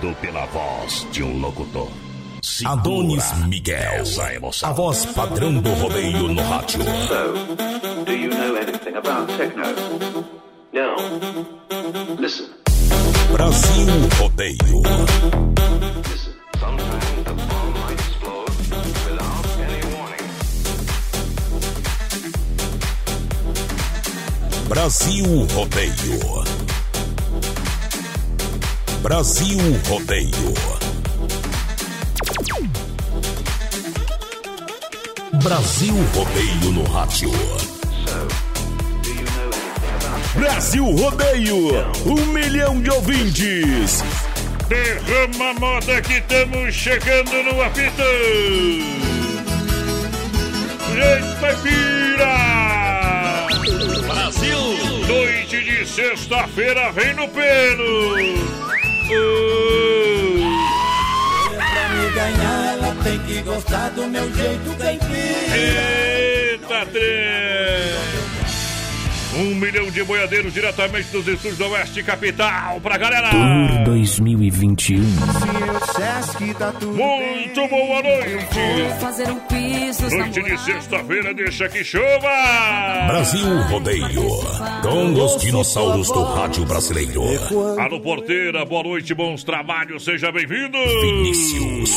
Tudo pela voz de um locutor. Segura Adonis Miguel, a voz padrão do rodeio no rádio. So, do you know anything about techno? No. Listen, Brasil Rodeio. listen. Sometimes the bomb might explode without any warning. Brasil Rodeio. Brasil Rodeio. Brasil Rodeio no rádio. Brasil Rodeio, um milhão de ouvintes. Derrama a moda que estamos chegando no apito. Gente Caipira! Brasil! Noite de sexta-feira vem no pelo. Pra me ganhar, ela tem que gostar do meu jeito caipira. Eita, trem! Um milhão de boiadeiros diretamente dos estúdios do Oeste Capital pra galera! Tour 2021. Muito boa noite! fazer um piso Noite de sexta-feira, deixa que chova! Brasil Rodeio. Com os dinossauros do rádio brasileiro. Alô, porteira, boa noite, bons trabalhos, seja bem-vindo! Vinícius.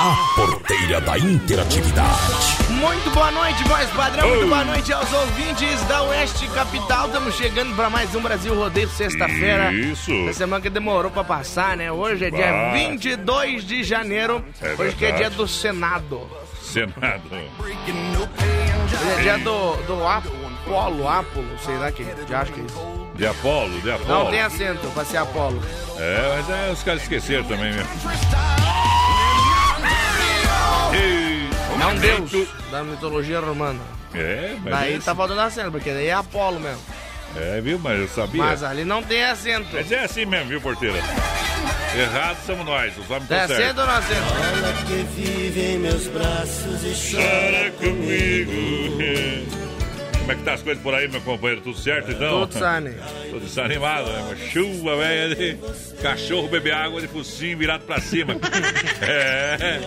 A porteira da interatividade. Muito boa noite, voz padrão. Muito boa noite aos ouvintes da Oeste Capital. Estamos chegando para mais um Brasil Rodeio sexta-feira. Isso! Essa semana que demorou para passar, né? Hoje é dia Ah. 22 de janeiro. É Hoje que é dia do Senado. Senado. Hoje é dia do, do Apolo, Apolo, sei lá que. Já acho que é isso. De Apolo, de Apolo. Não tem acento pra ser Apolo. É, mas é, os caras esqueceram também mesmo. Ei, É um deus da mitologia romana. É, mas Daí é, tá faltando acento, porque daí é Apolo mesmo. é, viu? Mas eu sabia. Mas ali não tem acento. Mas é assim mesmo, viu, porteira? Errado somos nós, os homens Tem estão acento certos. ou não acento? Ela que vive em meus braços e Chora comigo. Como é que tá as coisas por aí, meu companheiro? Tudo certo, então? Tudo sane. Tô desanimado, né? Uma chuva, velho. de Cachorro beber água de focinho virado pra cima. É.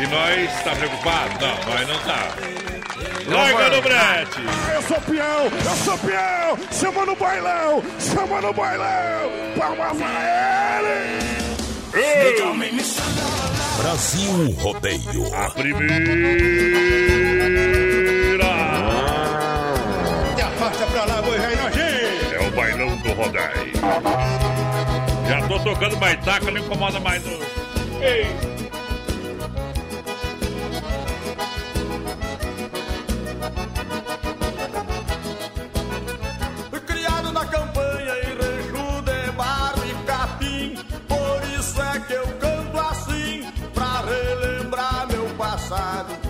E nós tá preocupado? Não, nós não tá. Larga no brete! Eu sou peão, eu sou peão! Chama no bailão, chama no bailão! Palmas a ele! Brasil Rodeio. A primeira! Do Rodai. Já tô tocando baitaca, não incomoda mais. Não. Ei! Que eu canto assim, pra relembrar meu passado.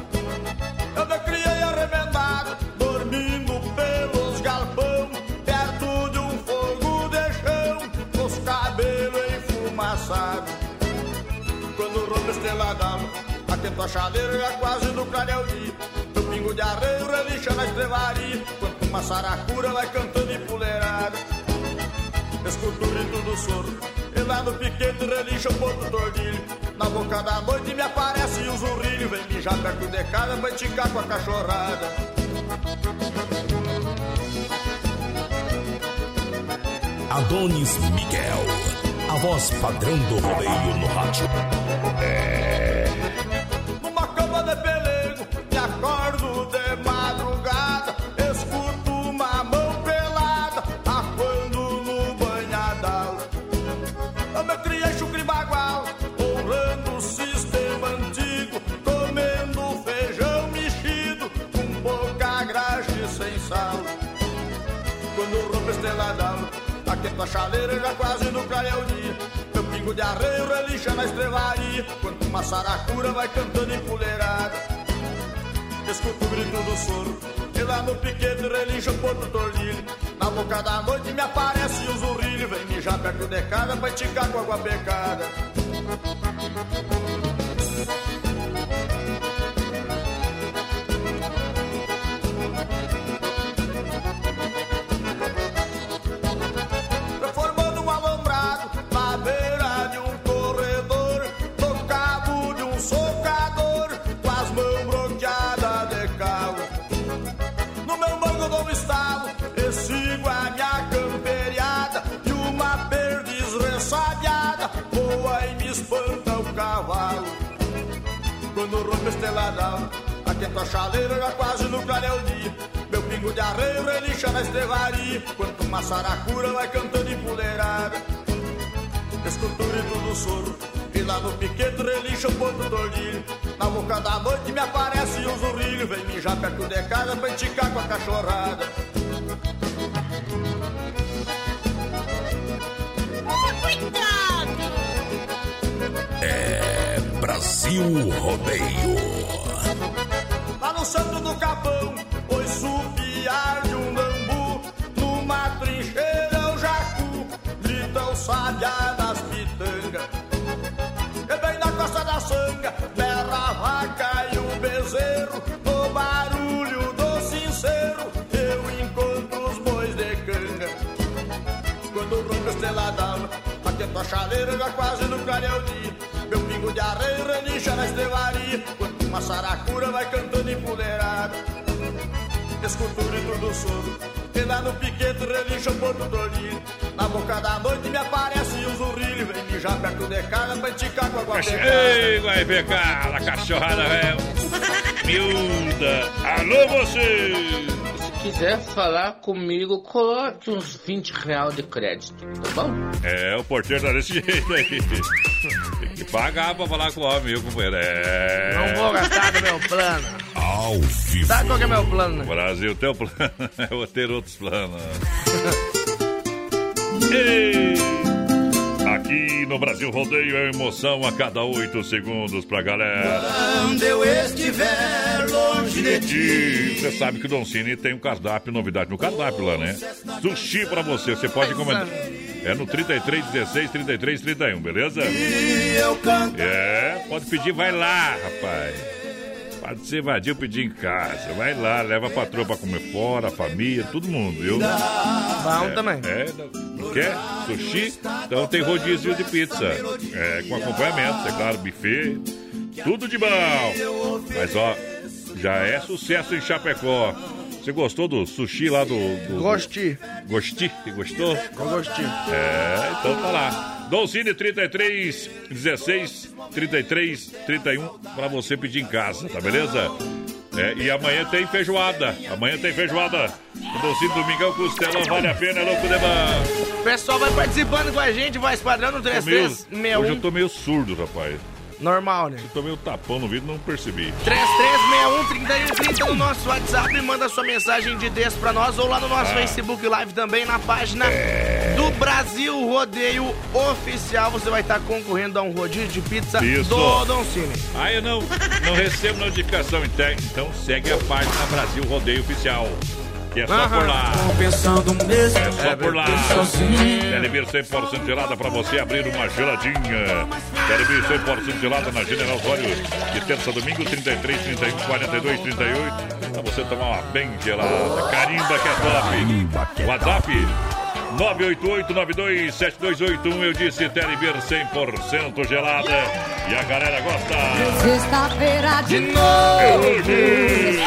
Atento a chaleira já quase no clareio Meu pingo de arreio relincha na estrevaria, quanto uma saracura vai cantando empoleirada. Escuto o grito do soro, e lá no piquete relincha o ponto tordilho. Na boca da noite me aparece o zurrilho, vem mijar perto de casa, vai ticar com a cachorrada. Adonis Miguel. A voz padrão do rodeio no rádio. Numa aquenta a chaleira já quase no clareio dia. Meu pingo de arreio relincha na estrevaria, quando uma saracura vai cantando empoleirada. Escuto o grito do soro, e lá no piquete relincha o porto tordilho. Na boca da noite me aparece o zurrilho, vem mijar perto de casa pra esticar com água pecada. Chaleira, já quase no clareio dia. Meu pingo de arreio relincha na estrevaria. Quanto uma saracura vai cantando empoleirada. Escultura e tudo soro. E lá no piquete relincha o ponto do olhinho. Na boca da noite me aparece um zurrilho. Vem mijar perto de casa pra enticar com a cachorrada. É Brasil Rodeio. No centro do capão, pois supiar de um bambu. Numa trincheira o jacu, grita o sabiá das pitangas. E bem na costa da sanga, berra a vaca e o bezerro. No barulho do sincero, eu encontro os bois de canga. Quando rompe a estrela d'alva, atento a chaleira, já quase no clareio dia. Meu pingo de areia relincha na estrevaria. Uma saracura vai cantando empoleirada. Escultura e tudo soro. E lá no piquete relincha o porto do olhinho. Na boca da noite me aparece um zurrilho. Vem mijar perto de casa pra enticar com a. Ei, vai ver cara, cachorrada, velho. Miúda. Alô, você. Se quiser falar comigo, coloque uns 20 real de crédito, tá bom? É, o porteiro tá desse jeito aí. Pagar pra falar com o homem, viu, companheiro? É. Não vou gastar do meu plano. Ao vivo. Sabe qual que é meu plano, né? Brasil, teu plano é eu ter outros planos. Ei! Aqui no Brasil Rodeio é emoção a cada oito segundos pra galera. Quando eu estiver longe de ti. Você sabe que o Don Cine tem um cardápio, novidade no cardápio lá, né? Sushi pra você, você pode encomendar. É no 33 16 33 31, beleza? E eu canto. É, pode pedir, vai lá, rapaz. Pode ser vadio pedir em casa. Vai lá, leva a patroa pra comer fora, a família, todo mundo, viu? Bom também. É, não quer? Sushi? Então tem rodízio de pizza. É, com acompanhamento, é claro, buffet. Tudo de bom. Mas ó, já é sucesso em Chapecó. Você gostou do sushi lá do. do Gosti. Gosti? Gostou? Eu gostei. É, então tá lá. Dolcine 33 16 33 31 pra você pedir em casa, tá beleza? É, e amanhã tem feijoada. Amanhã tem feijoada. O Dolcine Domingão Costela vale a pena, é louco demais. O pessoal vai participando com a gente, voz padrão no Tô meio- Hoje eu 3361. tô meio surdo, rapaz. Normal, né? Eu tomei o tapão no vídeo não percebi. 3361-3130 no nosso WhatsApp. Manda sua mensagem de texto pra nós ou lá no nosso Facebook Live também, na página do Brasil Rodeio Oficial. Você vai estar concorrendo a um rodízio de pizza Isso. do Don Cine. Ah, eu não, não recebo notificação, então segue a página Brasil Rodeio Oficial. Que é só Aham. por lá. Pensando mesmo. É só por lá. Telebir 100% gelada pra você abrir uma geladinha. Telebir 100% gelada na General Osório. De terça a domingo, 33, 31, 42, 38. Pra você tomar uma bem gelada. Carimba que é top. WhatsApp 988-927281. Eu disse Telebir 100% gelada. E a galera gosta. Sexta-feira de É novo. hoje.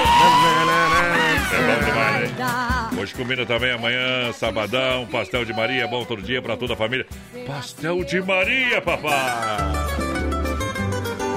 É bom demais, hein? Hoje combina também amanhã, sabadão, pastel de Maria, bom todo dia pra toda a família. Pastel de Maria, papai!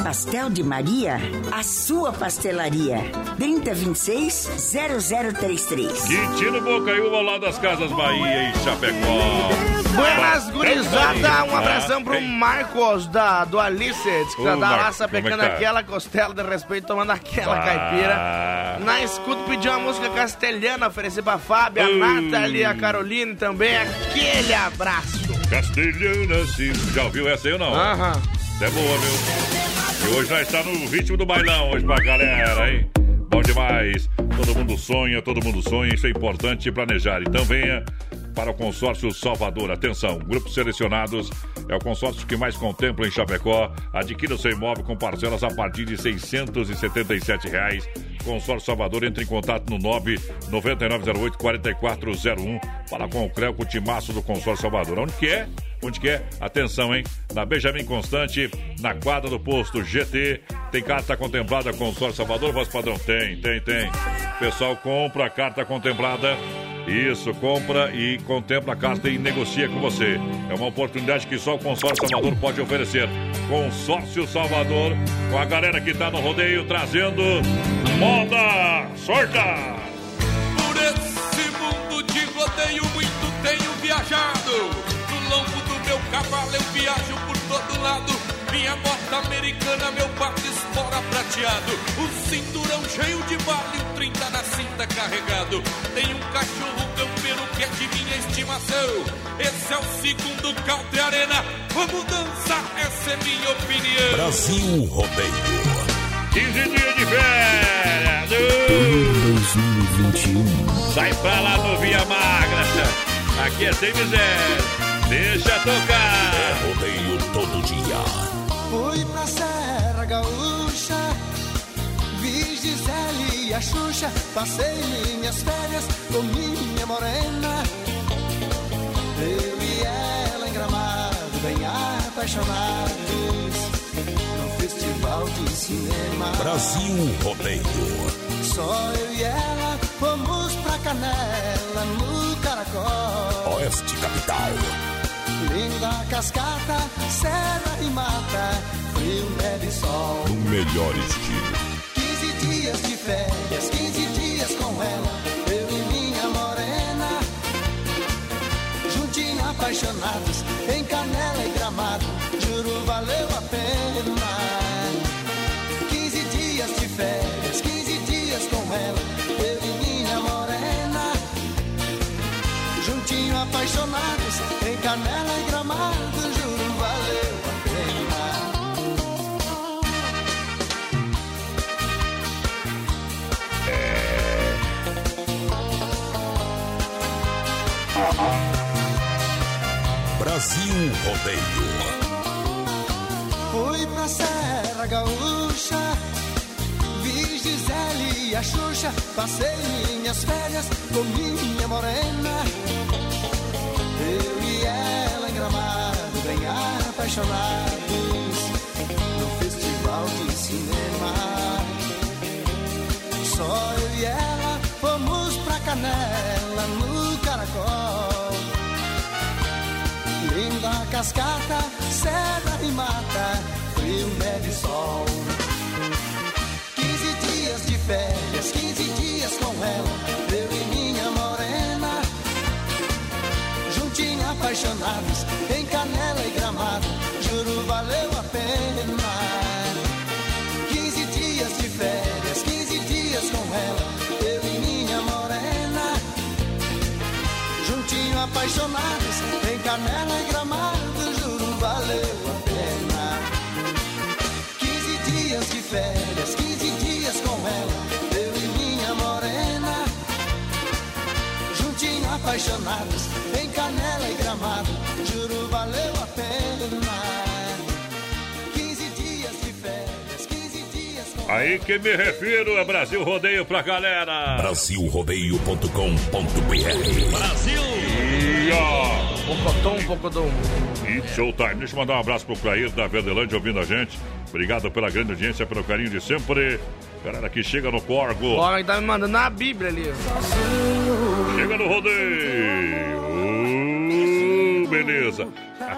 Pastel de Maria, a sua pastelaria. 3026-0033. Quintino Bocaiúva ao lado das Casas Bahia em Chapecó. Buenas, gurizada. Um abração pro. Marcos da, do Alice. Diz que tá como é que pecando tá? aquela costela de respeito, tomando aquela Ah. caipira. Na escuta, pediu uma música castelhana, oferecer pra Fábio, a Uh. Nathalie, a Caroline também. Aquele abraço. Castelhana, sim. Já ouviu essa aí ou não? Aham. É boa, viu? E hoje nós está no ritmo do bailão hoje pra galera, hein? Bom demais. Todo mundo sonha, todo mundo sonha. Isso é importante planejar. Então venha para o consórcio Salvador. Atenção, grupos selecionados é o consórcio que mais contempla em Chapecó. Adquira seu imóvel com parcelas a partir de 677 reais. Consórcio Salvador entre em contato no 99908-4401 para com o Creuco Timaço do Consórcio Salvador. Onde que é? Onde que é? Atenção, hein? Na Benjamin Constante, na quadra do posto GT. Tem carta contemplada Consórcio Salvador? Voz padrão? Tem, tem, tem. Pessoal compra a carta contemplada Isso, compra e contempla a carta e negocia com você. É uma oportunidade que só o Consórcio Salvador pode oferecer. Consórcio Salvador, com a galera que tá no rodeio, trazendo moda sorta! Por esse mundo de rodeio muito tenho viajado. No lombo do meu cavalo eu viajo por todo lado. Minha bota americana, meu bate espora prateado. O cinturão cheio de vale, o 30 na cinta carregado. Tem um cachorro campeiro que é de minha estimação. Esse é o segundo Country Arena. Vamos dançar, essa é minha opinião. Brasil Rodeio. 15 dias de férias! Em 2021. Sai pra lá no Via Magra! Aqui é sem miséria! Deixa tocar! É rodeio todo dia. Gaúcha, vi Gisele e a Xuxa, passei minhas férias com minha morena. Eu e ela em gramado, bem apaixonados, no festival de cinema. Brasil Rodeio. Só eu e ela fomos pra Canela, no Caracol. Oeste Capital. Linda cascata, serra e mata, frio, neve e sol. No melhor estilo. 15 dias de férias, 15 dias com ela, eu e minha morena. Juntinho apaixonados, em canela e gramado, juro valeu a pena. 15 dias de férias, 15 dias com ela, eu e minha morena. Juntinho apaixonados, canela e gramado, juro valeu a pena. Brasil Rodeio. Fui pra Serra Gaúcha, vi Gisele e a Xuxa, passei minhas férias com minha morena. Eu ela em gramado, bem apaixonados, no festival de cinema. Só eu e ela fomos pra Canela, no Caracol. Linda cascata, serra e mata, frio, neve e sol. 15 dias de férias, 15 apaixonados, em canela e gramado, juro valeu a pena. 15 dias de férias, 15 dias com ela, eu e minha morena. Juntinho apaixonados, em canela e gramado, juro valeu a pena. 15 dias de férias, 15 dias com ela, eu e minha morena. Juntinho apaixonados, Aí que me refiro é Brasil Rodeio pra galera! Brasilrodeio.com.br Brasil! Ó! Pocotão, um pouco do. E showtime. Deixa eu mandar um abraço pro Clair da Verdelândia ouvindo a gente. Obrigado pela grande audiência, pelo carinho de sempre. Galera que chega no Corgo. O homem tá me mandando a Bíblia ali. Chega no rodeio. Uh, beleza.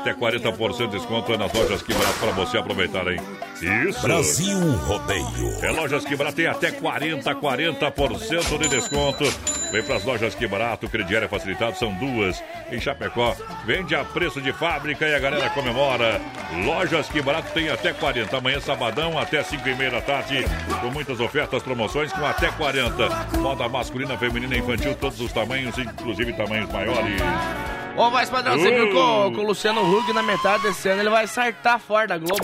Até 40% de desconto é nas lojas que barato para você aproveitar, hein? Isso. Brasil Rodeio. É lojas que barato tem até 40, 40% de desconto. Vem para as lojas que barato, crediário facilitado, são duas. Em Chapecó, vende a preço de fábrica e a galera comemora. Lojas que barato tem até 40. Amanhã, sabadão, até 5 e meia da tarde, com muitas ofertas, promoções com até 40. Moda masculina, feminina, infantil, todos os tamanhos, inclusive tamanhos maiores. Ô, mas padrão, você Uh. viu o, que o Luciano Huck na metade desse ano ele vai sartar fora da Globo,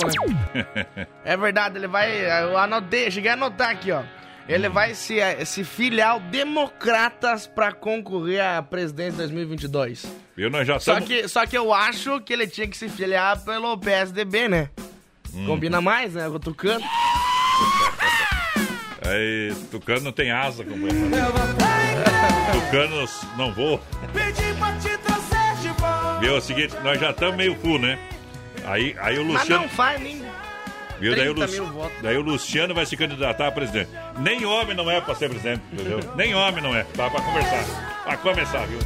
né? É verdade, ele vai. Eu anotei, cheguei a anotar aqui, ó. Ele vai se, eh, se filiar ao Democratas pra concorrer à presidência de 2022. E nós já Só estamos... que, só que eu acho que ele tinha que se filiar pelo PSDB, né? Hum. Combina mais, né? Com o Tucano. Aí, Tucano não tem asa, companheiro. Tucanos não volta. Viu, é o seguinte, nós já estamos meio full, né? Aí, aí o Mas Luciano... não faz nem. Viu? Daí o, 30 Lu- daí o Luciano vai se candidatar a presidente. Nem homem não é pra ser presidente, entendeu? Nem homem não é. Dá pra conversar. Pra começar, viu?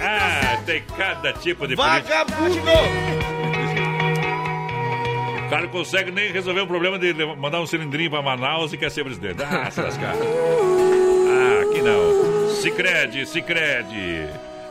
Ah, tem cada tipo de político. Vagabundo! O cara não consegue nem resolver o problema de mandar um cilindrinho pra Manaus e quer ser presidente. Ah, se lascar. Ah, aqui não. Cicred, Cicred.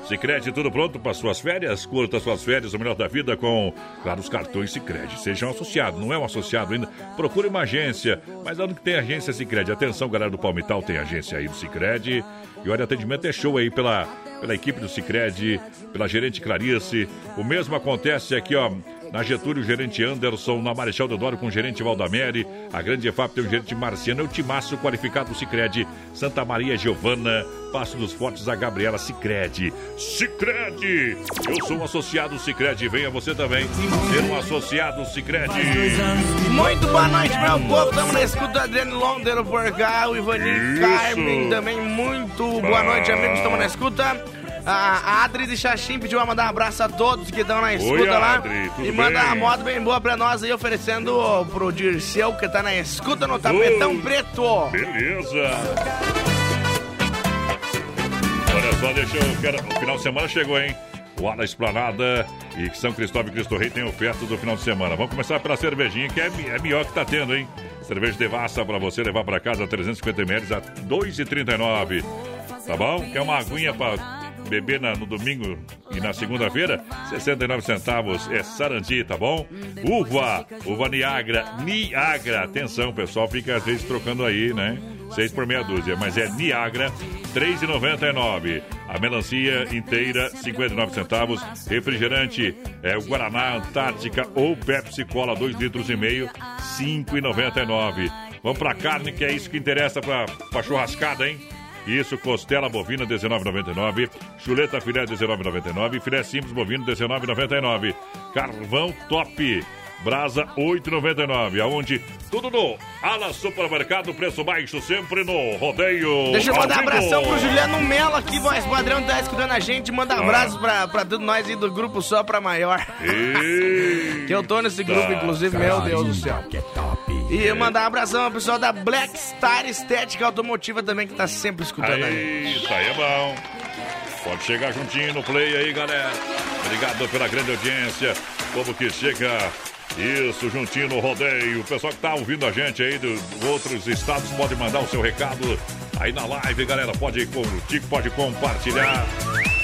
Cicred, tudo pronto para suas férias? Curta suas férias, o melhor da vida com, claro, os cartões Cicred. Seja um associado, não é um associado ainda? Procure uma agência. Mas onde que tem agência Cicred? Atenção, galera do Palmital, tem agência aí do Cicred. E olha, atendimento é show aí pela, pela equipe do Cicred, pela gerente Clarice. O mesmo acontece aqui, ó. Na Getúlio, o gerente Anderson. Na Marechal Deodoro, com o gerente Valdamere. A Grande EFAP tem o gerente Marciano. É o Timaço qualificado do Cicred. Santa Maria Giovana. Passo dos Fortes, a Gabriela Cicred. Cicred! Eu sou um associado Cicred. Venha você também ser um associado Cicred. Muito boa noite, meu povo. Estamos na escuta Adriano Londero por cá, o Ivani Isso. Carmen também. Muito boa noite, amigos. Estamos na escuta. A Adri de Xaxim pediu a mandar um abraço a todos que estão na escuta lá. Adri, e manda uma moto bem boa pra nós aí, oferecendo pro Dirceu, que tá na escuta no tapetão Oh. preto. Beleza. Olha só, deixa eu. Quero, o final de semana chegou, hein? O Ala Esplanada e São Cristóvão e Cristo Rei tem oferta do final de semana. Vamos começar pela cervejinha, que é, é melhor que tá tendo, hein? Cerveja Devassa pra você levar pra casa 350 ml a 2,39. Tá bom? Quer uma aguinha pra beber na- no domingo e na segunda-feira? 69 centavos é Sarandi, tá bom? Uva, uva Niagra, Niagra. Atenção, pessoal, fica às vezes trocando aí, né? 6 por meia dúzia, mas é Niagra, 3,99. A melancia inteira, 59 centavos. Refrigerante, é o Guaraná Antártica ou Pepsi Cola, 2 litros e meio, 5,99. Vamos pra carne, que é isso que interessa pra, pra churrascada, hein? Isso, costela bovina, 19,99. Chuleta filé, 19,99. Filé simples bovino, 19,99. Carvão top. Brasa, 8,99. Aonde? Tudo no Ala Supermercado, preço baixo, sempre no rodeio. Deixa eu mandar um abração pro Juliano Melo aqui, voz padrão, tá escutando a gente. Manda Ah. abraços pra, pra todos nós aí do grupo Só Pra Maior. que eu tô nesse grupo, inclusive, meu Deus do céu. E mandar um abração ao pessoal da Black Star Estética Automotiva também, que tá sempre escutando a gente. Aí, isso aí é bom. Pode chegar juntinho no play aí, galera. Obrigado pela grande audiência. Povo que chega. Isso, juntinho no rodeio. O pessoal que tá ouvindo a gente aí do outros estados pode mandar o seu recado aí na live, galera. Pode curtir, pode compartilhar.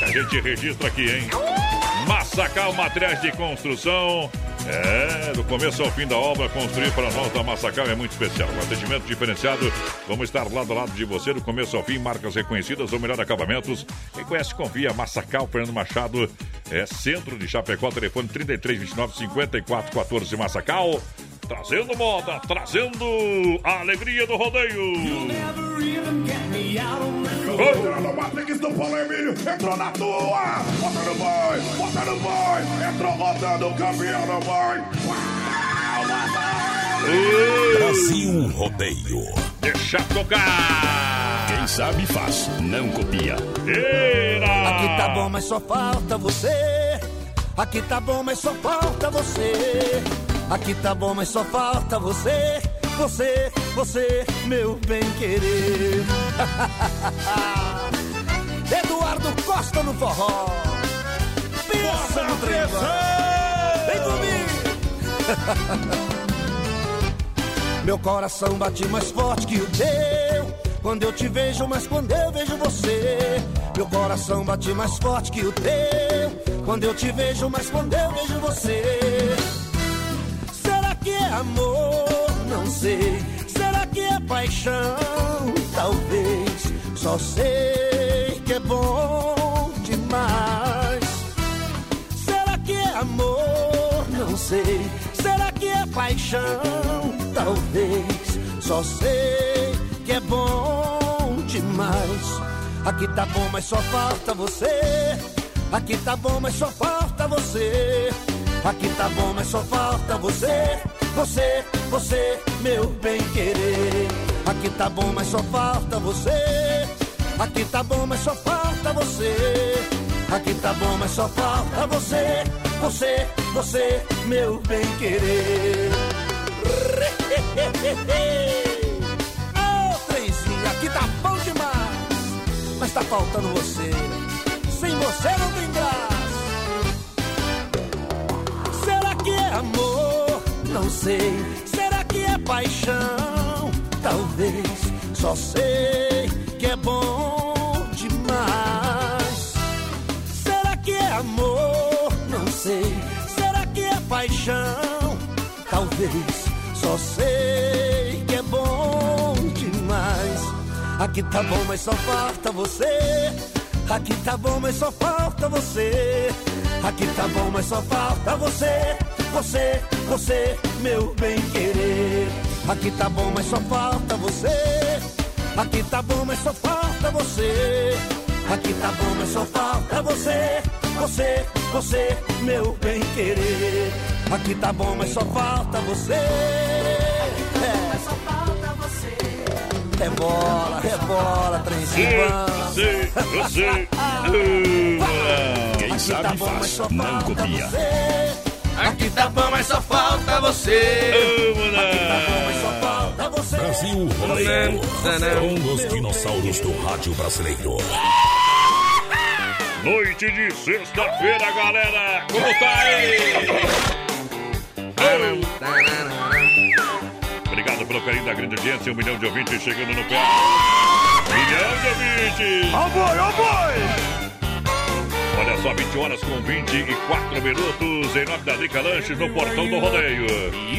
A gente registra aqui, hein? Massacal Materiais de Construção. É, do começo ao fim da obra, construir para nós da Massacal é muito especial. Um atendimento diferenciado. Vamos estar lado a lado de você, do começo ao fim, marcas reconhecidas ou melhor acabamentos. Quem conhece, confia. Massacal, Fernando Machado, é centro de Chapecó, telefone 3329 5414 Massacal. Trazendo moda, trazendo a alegria do rodeio. Entrou no Matrix do Paulo Emílio, entrou na tua, bota no boy, bota no boy, entrou rodando o campeão no boy. Brasil Rodeio. Deixa tocar. Quem sabe faz, não copia. Aqui tá bom, mas só falta você. Aqui tá bom, mas só falta você. Aqui tá bom, mas só falta você. Você, você, meu bem querer. Eduardo Costa no forró. Pensa no trem. Vem comigo. Meu coração bate mais forte que o teu. Quando eu te vejo, mas quando eu vejo você. Meu coração bate mais forte que o teu. Quando eu te vejo, mas quando eu vejo você. Amor? Não sei. Será que é paixão? Talvez. Só sei que é bom demais. Será que é amor? Não sei. Será que é paixão? Talvez. Só sei que é bom demais. Aqui tá bom, mas só falta você. Aqui tá bom, mas só falta você. Aqui tá bom, mas só falta você. Você, você, meu bem querer. Aqui tá bom, mas só falta você. Aqui tá bom, mas só falta você. Aqui tá bom, mas só falta você. Você, você, meu bem querer. Ô, trenzinho, aqui tá bom demais. Mas tá faltando você. Sem você não tem graça. Será que é amor? Não sei. Será que é paixão? Talvez. Só sei que é bom demais. Será que é amor? Não sei. Será que é paixão? Talvez. Só sei que é bom demais. Aqui tá bom, mas só falta você. Aqui tá bom, mas só falta você. Aqui tá bom, mas só falta você. Você, você, meu bem querer. Aqui tá bom, mas só falta você. Aqui tá bom, mas só falta você. Aqui tá bom, mas só falta você. Você, você, meu bem querer. Aqui tá bom, mas só falta você. É. É bola, é bola, trem Você, você, Quem sabe faz, não copia. Aqui tá bom, mas só falta você. Brasil Rodeio. Com os dinossauros do rádio brasileiro. Noite de sexta-feira, galera! Como tá aí? Obrigado pelo carinho da grande audiência. Um milhão de ouvintes chegando no pé. Milhão de ouvintes! Ó boi, ó boi! Olha só, 20 horas com 24 minutos em nome da Drica Lanches no Portão do Rodeio.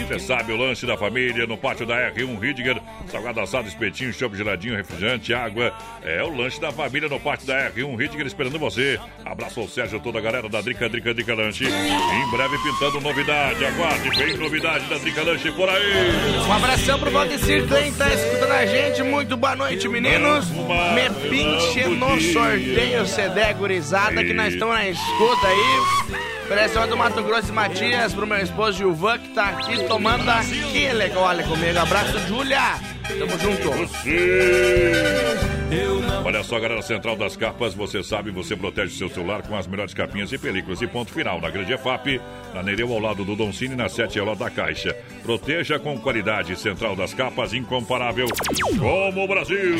Você sabe, o lanche da família no pátio da R1 Ridger. Salgado assado, espetinho, chopp geladinho, refrigerante, água. É o lanche da família no pátio da R1 Ridger esperando você. Abraço ao Sérgio, toda a galera da Drica, Drica, Drica Lanche. Em breve pintando novidade. Aguarde, vem novidade da Drica Lanche por aí. Um abração pro Valdecir Klein, tá escutando a gente. Muito boa noite, meninos. Me pinche no sorteio CD gurizada, que nós estamos na escuta aí. Pressão do Mato Grosso e Matias, pro meu esposo Gilvan, que tá aqui tomando aquele gole comigo. Abraço, Júlia. Tamo junto. Olha só, galera Central das Capas, você sabe, você protege seu celular com as melhores capinhas e películas. E ponto final, na Grande EFAP, na Nereu ao lado do Doncini, na 7 ao lado da Caixa. Proteja com qualidade. Central das Capas, incomparável como o Brasil.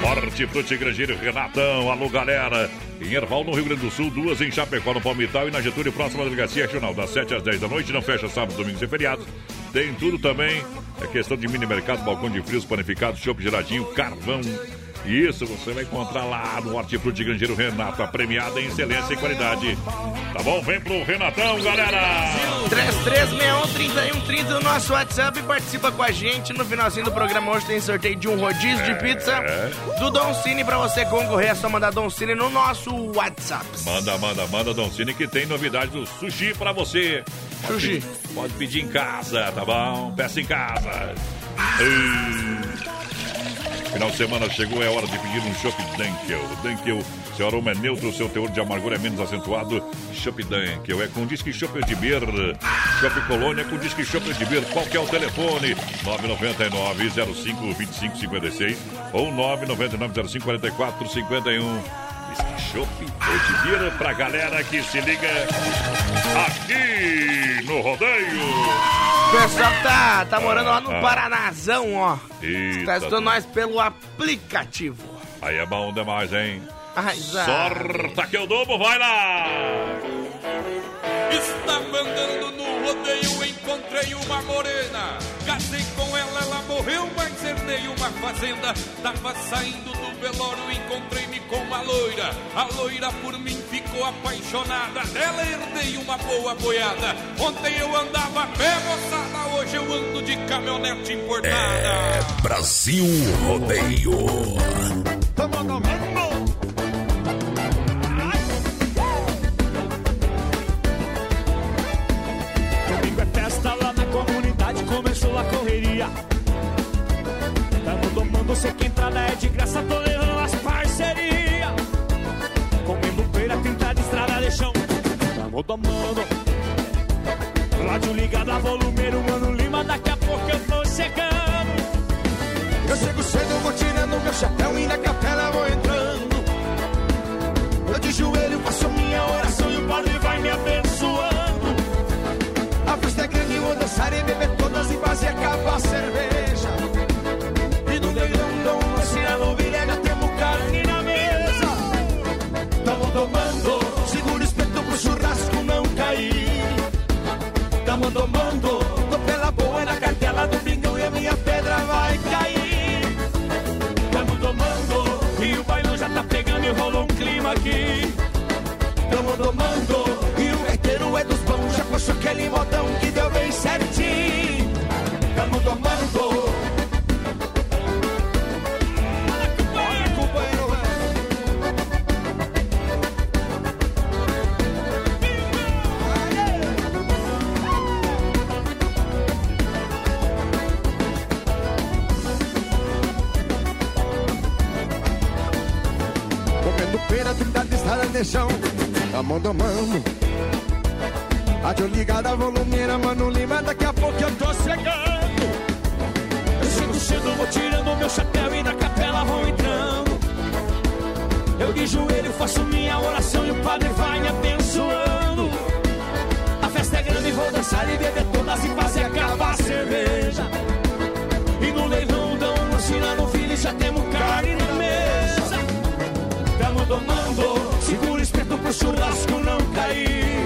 Forte Frute Grangeiro Renatão, alô galera. Em Erval, no Rio Grande do Sul, duas em Chapecó, no Palmital e na Getúlio, próxima delegacia regional, das 7 às 10 da noite, não fecha sábado, domingos e feriados. Tem tudo também, é questão de mini mercado, balcão de frios, panificados, chopp geladinho, carvão. Isso você vai encontrar lá no Hortifruti Grangeiro Renato, a premiada em excelência e qualidade. Tá bom? Vem pro Renatão, galera! 3361-3130 no nosso WhatsApp e participa com a gente. No finalzinho do programa hoje tem sorteio de um rodízio de pizza do Don Cine pra você concorrer. É só mandar Don Cine no nosso WhatsApp. Manda, manda, manda, Don Cine, que tem novidade do sushi pra você. Pode Sushi. pedir- Pode pedir em casa, tá bom? Peça em casa. Ei. Final de semana chegou, é hora de pedir um Chopp Dunkel. Dunkel, seu aroma é neutro, seu teor de amargura é menos acentuado. Chopp Dunkel é com disque Chopp de Beer. Colônia com disque Chopp de Beer. Qual é o telefone? 999 05 25 56 ou 999 05 44 51. Disque Chopp Edibir pra galera que se liga aqui no rodeio. O pessoal que tá, tá morando lá no Ah. Paranazão, ó. Eita, Tá escutando nós pelo aplicativo. Aí é bom demais, hein? Ai. Sorta que eu dou, vai lá! Está mandando no rodeio, encontrei uma morena. Casei com ela, ela morreu, mas herdei uma fazenda. Tava saindo do velório, encontrei-me com uma loira. A loira por mim ficou apaixonada. Dela herdei uma boa boiada. Ontem eu andava a pé, moçada. Hoje eu ando de caminhonete importada. É Brasil Rodeio. Domingo é festa lá na comunidade, começou a correria. Sei que entrada é de graça, tô levando as parcerias. Comendo feira, 30 de estrada de chão. Tamo domando. Rádio ligado a volumeiro, mano Lima, daqui a pouco eu tô chegando. Eu chego cedo, vou tirando meu chapéu e na capela vou entrando. Eu de joelho faço minha oração e o padre vai me abençoando. A festa é grande, vou dançar e beber todas e fazer acabar a cerveja. Tamo tomando, tô pela boa na cartela do pinguim e a minha pedra vai cair. Tamo tomando, e o bailão já tá pegando e rola um clima aqui. Tamo tomando, e o gaiteiro é dos bons, já puxou aquele modão que deu bem certinho. Estrada de chão Tamo domando Rádio ligada, volumeira, mano Lima Daqui a pouco eu tô chegando Eu chego cedo, vou tirando meu chapéu e na capela vou entrando. Eu de joelho faço minha oração e o padre vai me abençoando. A festa é grande, vou dançar e beber todas e fazer acabar a cerveja. E no leilão dão uma cena no filho já temos carne na mesa. Tamo tomando, segura o espeto pro churrasco não cair.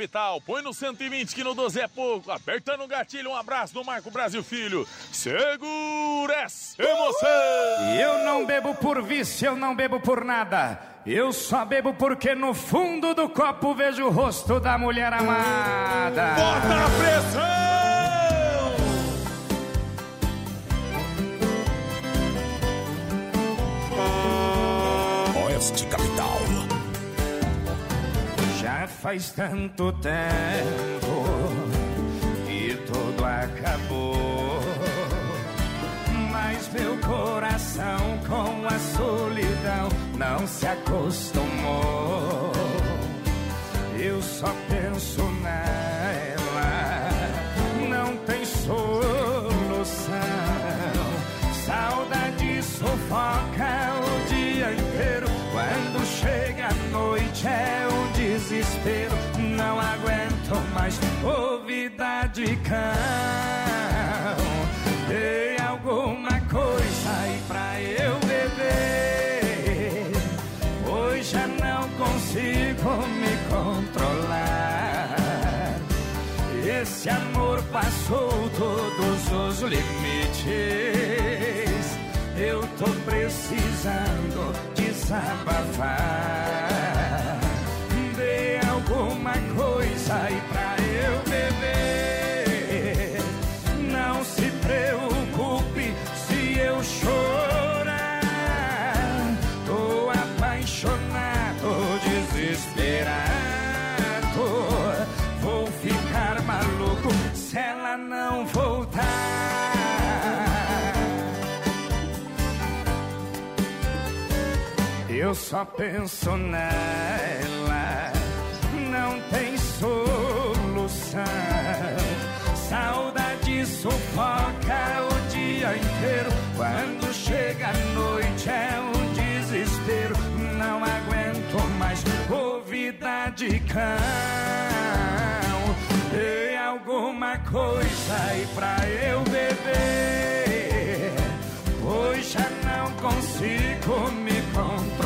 Capital. Põe no 120 que no 12 é pouco. Apertando o gatilho, um abraço do Marco Brasil Filho. Segura essa emoção! Eu não bebo por vício, eu não bebo por nada. Eu só bebo porque no fundo do copo vejo o rosto da mulher amada. Bota a pressão! Oeste faz tanto tempo que tudo acabou. Mas meu coração com a solidão não se acostumou. Eu só penso nela, não tem solução. Saudade sufoca o dia inteiro. Quando chega a noite é desespero. Não aguento mais ouvida de cão. Tem alguma coisa aí pra eu beber. Hoje já não consigo me controlar. Esse amor passou todos os limites. Eu tô precisando desabafar. Eu só penso nela, não tem solução. Saudade sufoca o dia inteiro. Quando chega a noite é um desespero. Não aguento mais ouvida de cão. Tem alguma coisa aí pra eu beber? Hoje já não consigo me controlar.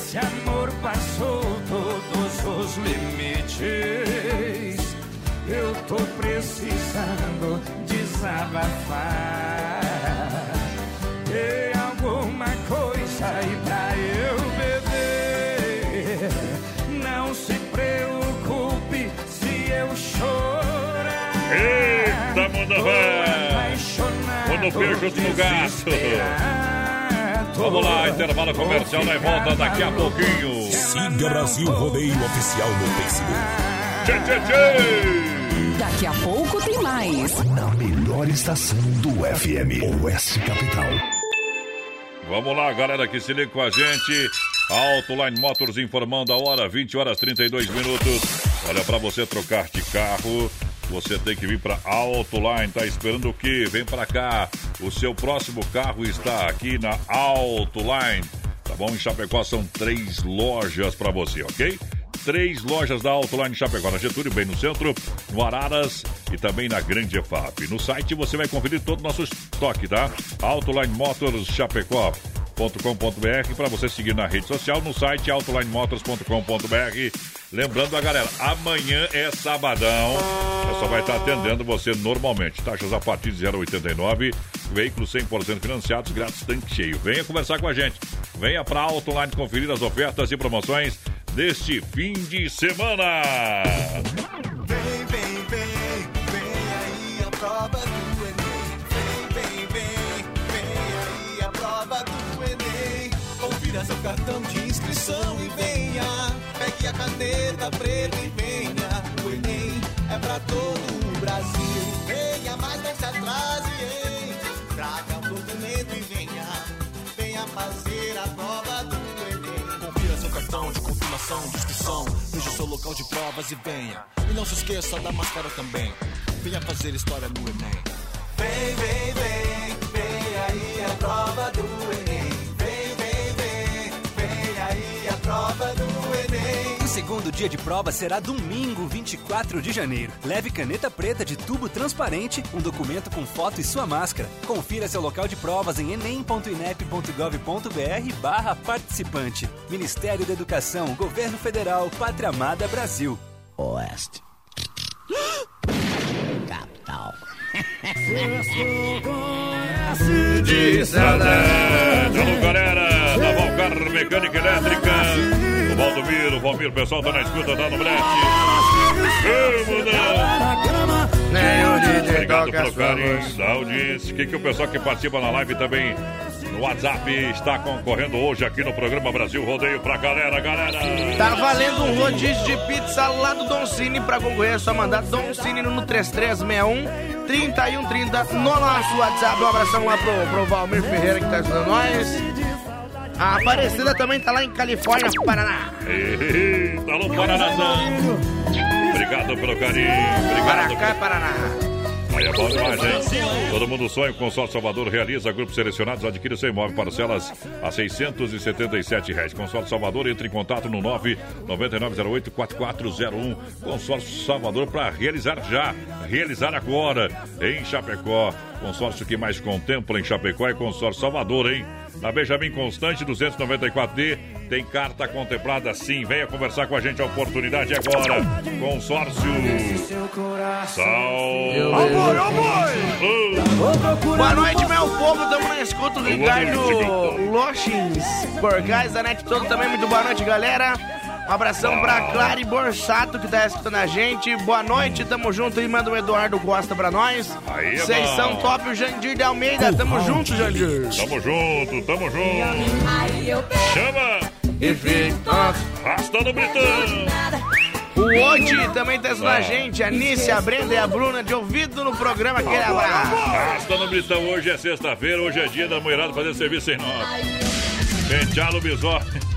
Esse amor passou todos os limites. Eu tô precisando desabafar. Tem alguma coisa aí pra eu beber? Não se preocupe se eu chorar. Eita, mundo vai! Mundo peixe junto no gato. Vamos lá, intervalo comercial na volta daqui a pouquinho. Siga Brasil Rodeio Oficial no Facebook. Tchê, tchê, tchê! Daqui a pouco tem mais. Na melhor estação do FM, Oeste Capital. Vamos lá, galera que se liga com a gente. Autoline Motors informando a hora, 20 horas 32 minutos. Olha, para você trocar de carro, você tem que vir para Autoline. Tá esperando o quê? Vem para cá. O seu próximo carro está aqui na Autoline. Tá bom? Em Chapecó são três lojas para você, ok? Três lojas da Autoline Chapecó, na Getúlio, bem no centro, no Araras e também na Grande EFAP. No site você vai conferir todo o nosso estoque, tá? Autoline Motors Chapecó autolinemotors.com.br para você seguir na rede social, no site autolinemotors.com.br. Lembrando a galera, amanhã é sabadão. Eu só vai estar atendendo você normalmente. Taxas a partir de 0,89. Veículos 100% financiados, grátis tanque cheio. Venha conversar com a gente. Venha para Autoline conferir as ofertas e promoções deste fim de semana. Vem, vem, vem, vem aí a prova Confira seu cartão de inscrição e venha. Pegue a caneta preta e venha. O Enem é pra todo o Brasil. Venha, mas não se atrase, hein? Traga um documento e venha. Venha fazer a prova do Enem. Confira seu cartão de confirmação de inscrição. Veja o seu local de provas e venha. E não se esqueça da máscara também. Venha fazer história no Enem. Vem, vem, vem, vem aí a prova do Enem. Prova do Enem. O segundo dia de prova será domingo, 24 de janeiro. Leve caneta preta de tubo transparente, um documento com foto e sua máscara. Confira seu local de provas em enem.inep.gov.br barra participante. Ministério da Educação, Governo Federal, Pátria Amada Brasil. Oeste. Capital. de saudade. Alô, galera Valcar Mecânica Elétrica. O Valdomiro, o Valmir, o pessoal tá na escuta, tá no brete. Vamos, DJ Obrigado pelo carinho da audiência. O que, que o pessoal que participa na live também no WhatsApp está concorrendo hoje aqui no programa Brasil Rodeio pra galera, galera. Tá valendo um rodízio de pizza lá do Don Cine pra concorrer. É só mandar Don Cine no 3361 3130 no nosso WhatsApp. Um abração lá pro, pro Valmir Ferreira que tá ajudando nós. A Aparecida também tá lá em Califórnia, Paraná. Eita, alô, Paranazão. Obrigado pelo carinho. Obrigado. Paracá, Paraná. Aí é bom demais, hein? Todo mundo sonha, o Consórcio Salvador realiza grupos selecionados, adquire seu imóvel parcelas a 677 reais. Consórcio Salvador, entre em contato no 99908-4401. Consórcio Salvador para realizar já, realizar agora em Chapecó. Consórcio que mais contempla em Chapecó é Consórcio Salvador, hein? Na Benjamin Constante 294D tem carta contemplada sim. Venha conversar com a gente, a oportunidade é agora. Consórcio Sal. Boa noite, meu povo. Tamo na escuta. Ricardo Lochins, por da net todo também. Muito boa noite, galera. Um abração pra Clary Borsato que tá escutando a gente. Boa noite, tamo junto. E manda o Eduardo Costa pra nós. Aí é Vocês são top, o Jandir de Almeida. Tamo junto, Jandir. Tamo junto, tamo junto. Chama! Rasta no Britão! O Odi também tá escutando a gente. A Nícia, a Brenda e a Bruna de ouvido no programa. Aquele abraço. Rasta no Britão, hoje é sexta-feira, hoje é dia da mulherada fazer serviço em nós. Pentear o.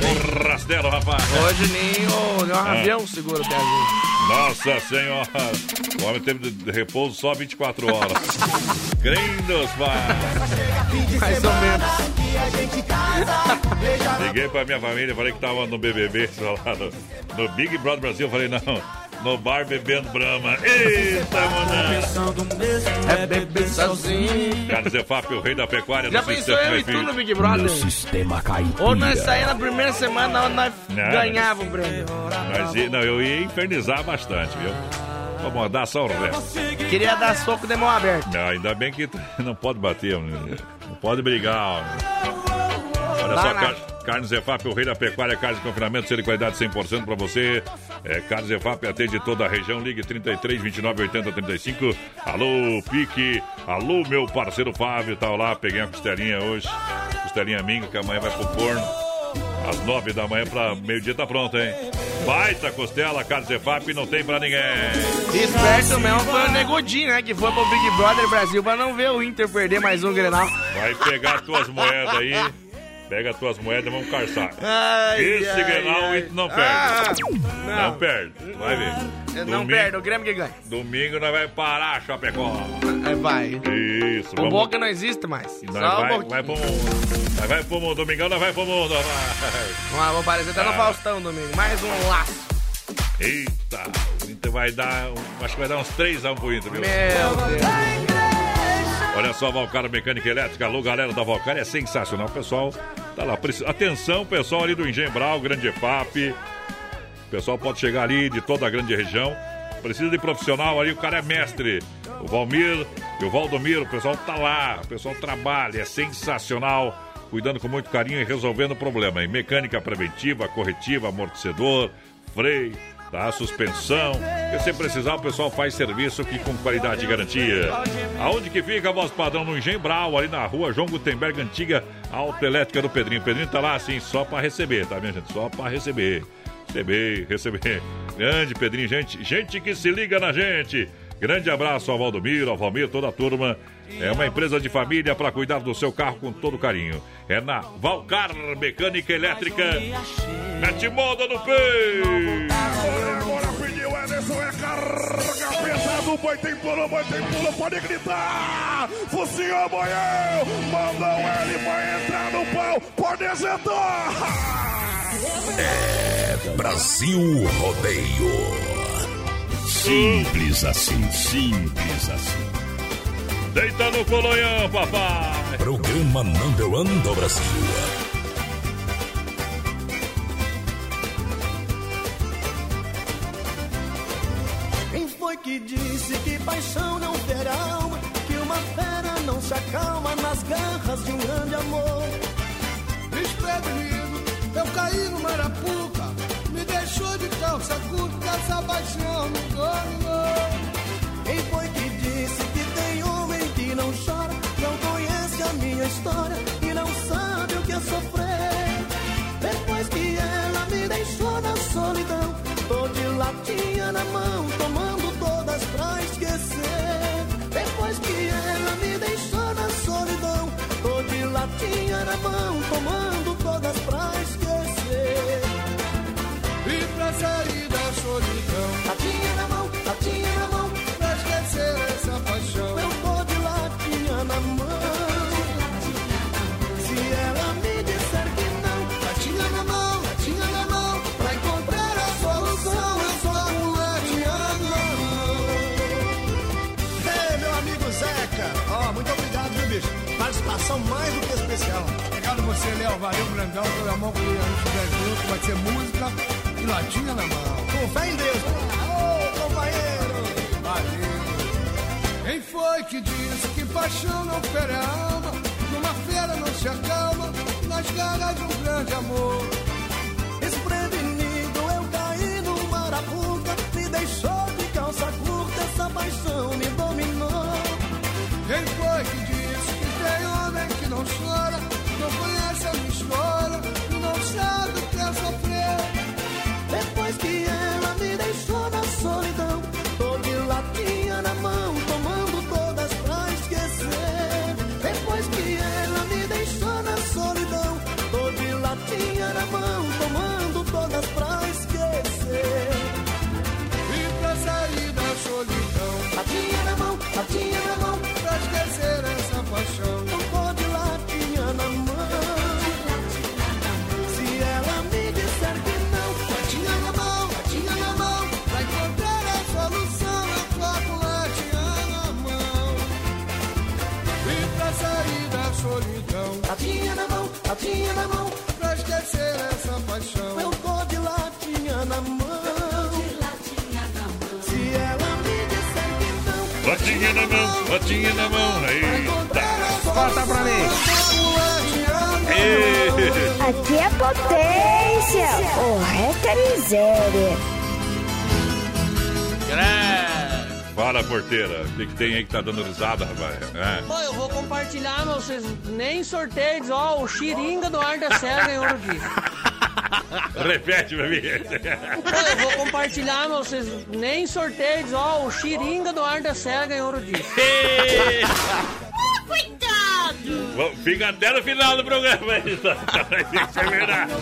O rastelo, rapaz. Hoje nem o, Ah. avião segura o pezinho. Nossa senhora! O homem teve de repouso só 24 horas. Grindos, vai! Mais ou menos. Liguei pra minha família, falei que tava no BBB, sei lá, no, no Big Brother Brasil. Eu falei, não, no bar bebendo Brahma. Eita, mano! É beber sozinho. Carlos Efap, o rei da pecuária Já pensou sistema eu e tu no Big Brother? Sistema caipira. Ou nós saímos na primeira semana onde nós Não. ganhava o prêmio. Mas, não, eu ia infernizar bastante, viu? Vamos dar só o resto. Queria dar soco de mão aberta. Não, ainda bem que não pode bater, não pode brigar. Olha só, car Carnes Efap, o rei da pecuária, carne de confinamento, ser de qualidade 100% para você. É, Carnes Efap atende toda a região, ligue 33 29 80 35. Alô, Pique, alô, meu parceiro Fábio, tá lá, peguei uma costelinha hoje, costelinha minga, que amanhã vai pro forno. Às nove da manhã pra meio-dia tá pronto, hein? Baita costela, carne Zefap, não tem pra ninguém. Esperto mesmo foi o Negodinho, né? Que foi pro Big Brother Brasil pra não ver o Inter perder mais um Grenal. Vai pegar tuas moedas aí. Pega tuas moedas e vamos carçar. Ai, Esse ai, Grenal ai. o não perde. Ah, não. não. perde. Vai ver. Não Domingo- perde, o Grêmio que ganha. Domingo nós vai parar, Chapecó. Aí vai. Isso, O vamos. bom é não existe mais. Nós Só um vai, pouquinho. vai pro mundo. Nós vai pro mundo. Domingão nós vai pro mundo. Vai. Vamos lá, vou aparecer até no Ah. Faustão domingo. Mais um laço. Eita, o Inter vai dar. um- Acho que vai dar uns 3x1 pro Inter, viu? Meu Deus. Olha só, Valcar Mecânica Elétrica, alô galera da Valcar, é sensacional, pessoal. Tá lá, atenção, pessoal ali do Engembral, Grande EFAP. O pessoal pode chegar ali de toda a grande região. Precisa de profissional ali, o cara é mestre. O Valmir e o Valdomiro, o pessoal tá lá, o pessoal trabalha, é sensacional. Cuidando com muito carinho e resolvendo o problema. Em mecânica preventiva, corretiva, amortecedor, freio, tá? Suspensão. E se precisar, o pessoal faz serviço que com qualidade e garantia. Aonde que fica a voz padrão no Engembral, ali na rua João Gutenberg, antiga autoelétrica do Pedrinho. Pedrinho tá lá assim, só pra receber, tá, minha gente? Só pra receber. Receber, receber. Grande Pedrinho, gente, gente que se liga na gente. Grande abraço ao Valdomiro, ao Valmir, toda a turma. É uma empresa de família para cuidar do seu carro com todo carinho. É na Valcar Mecânica Elétrica. Mete moda no peito! Ederson, é carga pesado, o boi tem pula, o boi tem pula, pode gritar! Focinho boião, mandou ele, vai entrar no pau, pode acertar! É Brasil Rodeio. Simples assim, simples assim. Deita no colonhão, papai! Programa Number One do Brasil. Que disse que paixão não terá alma? Que uma fera não se acalma nas garras de um grande amor? Desprevenido, eu caí no Marapuca, me deixou de calça curta, essa paixão me dominou. Quem foi que disse que tem homem que não chora? Não conhece a minha história e não sabe o que é sofrer. Depois que ela me deixou na solidão, tô de latinha na mão, Léo, valeu, grandão, foi a mão que a gente estiver junto, vai ser música e latinha na mão. Com fé em Deus. Ô, companheiro! Valeu. Quem foi que disse que paixão não fere a alma? Numa feira não se acalma, nas garras de um grande amor. Latinha na mão, pra esquecer essa paixão, eu tô de latinha na mão. Se ela me disser que não, Latinha na mão, latinha na mão. Eita! Corta pra mim. Aqui é potência. O resto é miséria. Fala, porteira. O que, que tem aí que tá dando risada, rapaz? É. Pô, eu vou compartilhar, meu, vocês nem sorteio, ó, o Xiringa do Ar da Serra ganhou no dia. Repete pra mim. Eu vou compartilhar, mas vocês nem sorteio. diz, Ó, o Xiringa do Ar da Serra ganhou ouro disso. Coitado! Fica até no final do programa. Isso é verdade.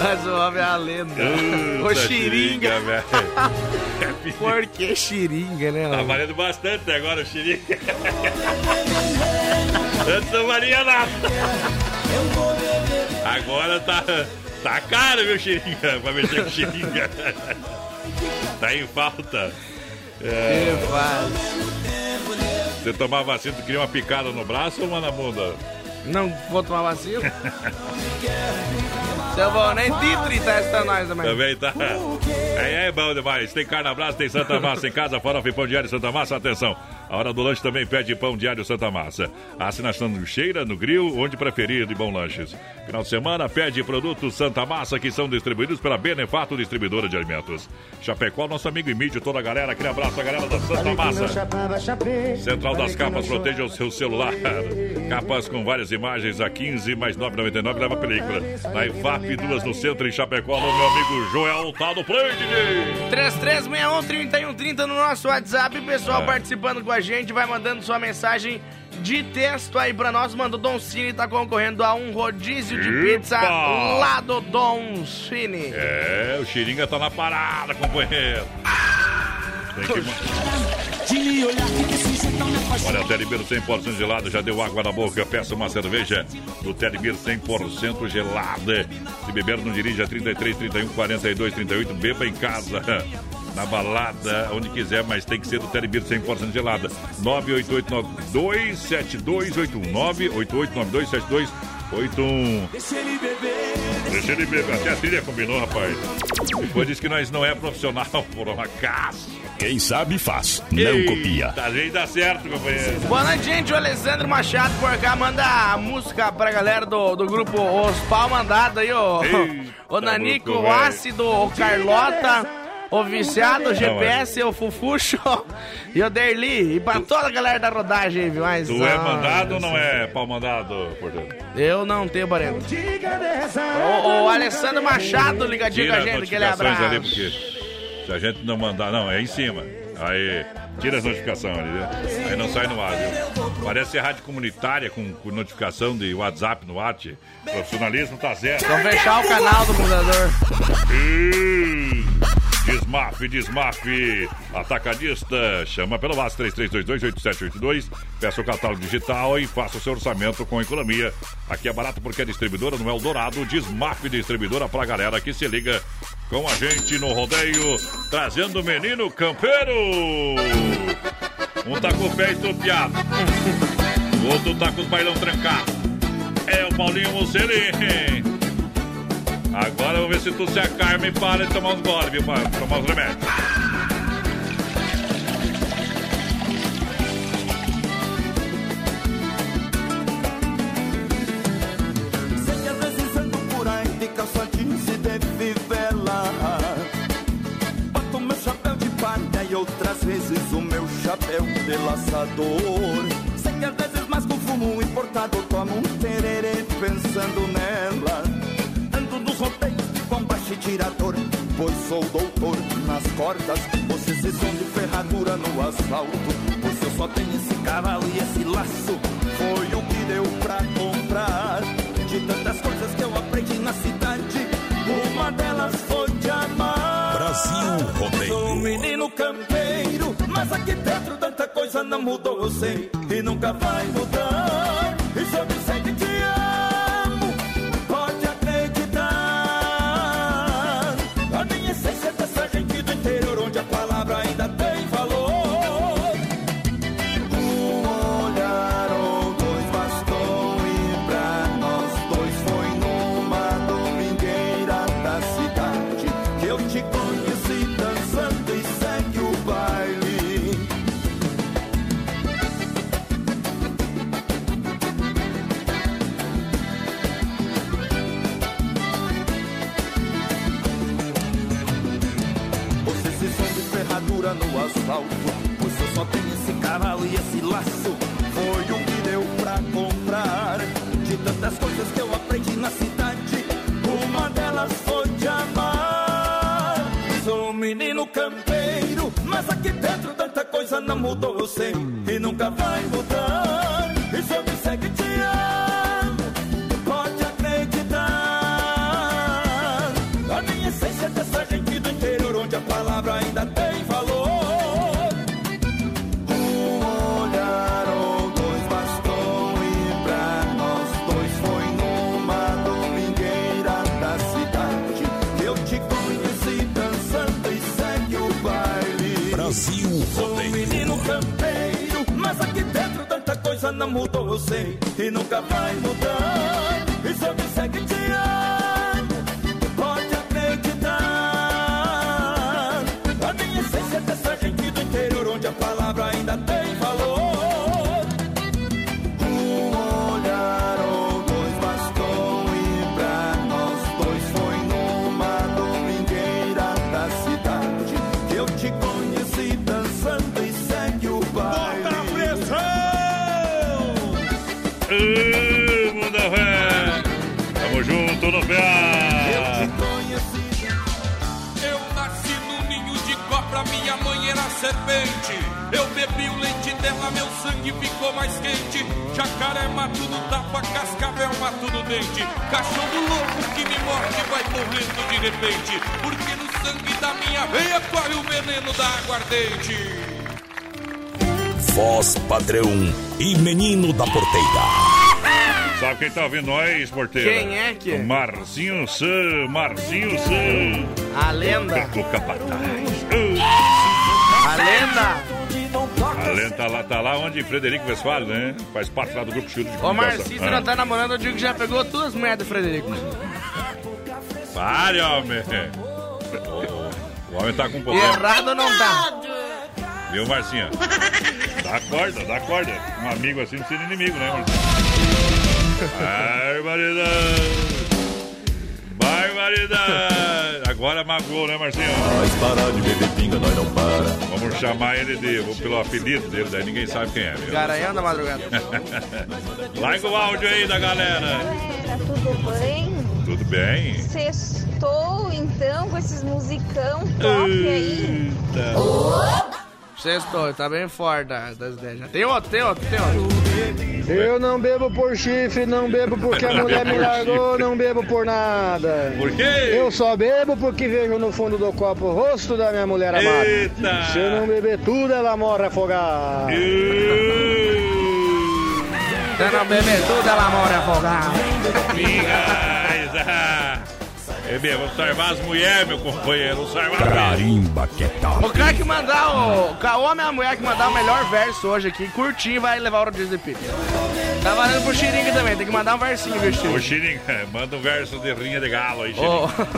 Mas o homem é a lenda. Puta o xiringa. velho. Por que xiringa, né? Tá valendo bastante agora o xiringa. Antes não valia nada. Agora tá, tá caro, meu xiringa, pra mexer com xiringa. Tá em falta. É, Que faz. você tomar vacina, tu queria uma picada no braço ou uma na bunda? Não vou tomar vacina. Seu bom, nem Titri testa nós também. Também tá. É. é, é bom demais. Tem carne abraço, tem Santa Massa em casa, farofa e pão diário Santa Massa. Atenção, a hora do lanche também pede pão diário Santa Massa. Assinação no cheira, no grill, onde preferir de bom lanches. Final de semana, pede produtos Santa Massa que são distribuídos pela Benefato Distribuidora de Alimentos. Chapecó, nosso amigo Emílio, toda a galera. Aquele abraço, a galera da Santa Massa. Central das Capas, proteja o seu celular. Capas com várias imagens a 15 mais 9,99 leva a película. Na EFAP, duas no centro em Chapecó, meu amigo Joel Tado Freire. 3361 3130 no nosso WhatsApp, pessoal é. participando com a gente, vai mandando sua mensagem de texto aí pra nós. Mandou Dom Cine, tá concorrendo a um rodízio de Epa! pizza lá do Dom Cine. É, o Xiringa tá na parada, companheiro. Tem que... Olha, Telebir 100% gelado, já deu água na boca. Peça uma cerveja do Telebir 100% gelada. Se beber, não dirija 33, 31, 42, 38. Beba em casa. Na balada, onde quiser, mas tem que ser do Telebir 100% gelada. 988927281. 988927281. Deixa ele beber. Até a trilha combinou, rapaz. Depois disse que nós não é profissional, por um acaso. Quem sabe faz, não Eita, copia. A gente dá certo, companheiro. Boa noite, gente. O Alessandro Machado por cá manda a música pra galera do, do grupo Os Pau Mandado aí, ó. Eita, O Nanico, o. Ácido, o Carlota, o Viciado, o GPS, o Fufuxo e o Derli. E pra toda a galera da rodagem aí, viu? Mas, Tu é mandado ou não é pau mandado, portanto? Eu não tenho parente. O, o Alessandro Machado ligadinho com a gente, aquele abraço. ali, porque se a gente não mandar... Não, é em cima. Aí, tira as notificações ali, né? Aí não sai no ar, viu? Parece rádio comunitária com, com notificação de WhatsApp no WhatsApp. Profissionalismo tá zero. Vamos fechar o canal do computador. Desmaf, Desmaf, atacadista, chama pelo VAS 3322-8782, peça o catálogo digital e faça o seu orçamento com economia. Aqui é barato porque é distribuidora no Eldorado, Desmaf distribuidora pra galera que se liga com a gente no rodeio, trazendo o menino campeiro. Um tá com o pé estropiado, o outro tá com os bailão trancados. É o Paulinho Mussolini. Agora eu vou ver se tu se acalma e para de tomar uns goles, viu? Para tomar os remédios. Outras vezes o meu chapéu de laçador Sei que às vezes mais com fumo importado tomo um tererê pensando nela de combate tirador Pois sou doutor nas cordas. Vocês se som de ferradura no asfalto Pois eu só tenho esse cavalo e esse laço. Foi o que deu pra comprar De tantas coisas que eu aprendi na cidade. Uma delas foi de amar. Brasil Rodeio. Sou um menino campeiro Mas aqui dentro tanta coisa não mudou, eu sei E nunca vai mudar. E se e esse laço foi o que deu pra comprar. De tantas coisas que eu aprendi na cidade, uma delas foi te amar. Sou um menino campeiro, mas aqui dentro tanta coisa não mudou, eu sei, e nunca vai mudar. Não mudou, eu sei, e nunca vai mudar. No pé. Eu nasci num ninho de cobra, minha mãe era serpente. Eu bebi o leite dela, meu sangue ficou mais quente. Jacaré mato no tapa, cascavel mato no dente. Cachorro louco que me morde vai morrendo de repente. Porque no sangue da minha veia corre o veneno da aguardente. Voz padrão e menino da porteira. Sabe quem tá ouvindo nós, porteira? Quem é que é? O Marcinho Sam, Marcinho Sam. A lenda. O capataz. A lenda. A lenda tá lá, tá lá onde Frederico Westphal, né? Faz parte lá do grupo Chute de Ô. Marcinho, você não tá namorando, eu digo que já pegou duas merdas, Frederico. Pare, homem. O, o homem tá com um problema. Errado não tá. Viu, Marcinha? Dá corda, dá corda. Um amigo assim não precisa de inimigo, né, Marcinha? Barbaridade. Barbaridade. Agora magoou, né, Marcinho? Nós parar de beber pinga, nós não para. Vamos chamar ele de, vou pelo apelido dele, daí ninguém sabe quem é. Viu? Garanhão da madrugada. Larga o áudio aí da galera. Tá tudo bem? Tudo bem? Sextou então com esses musicão top aí. Sextou, tá bem forte das das ideias. Já Tem outro, tem outro, tem outro. Eu não bebo por chifre, não bebo porque a mulher me largou, não bebo por nada. Por quê? Eu só bebo porque vejo no fundo do copo o rosto da minha mulher amada. Eita! Se eu não beber tudo, ela morre afogada. Se não beber tudo, ela morre afogada. Minhas, ah. É mesmo, vamos salvar as mulheres, meu companheiro. As Carimba que é tal. O cara que mandar o. O homem e a mulher que mandar o melhor verso hoje aqui, curtinho, vai levar o Disney Pizza. Tá valendo pro Xiringa também, tem que mandar um versinho, viu, Ô, Xiringa? Xiringa, manda um verso de rinha de galo aí, Ô. Xiringa.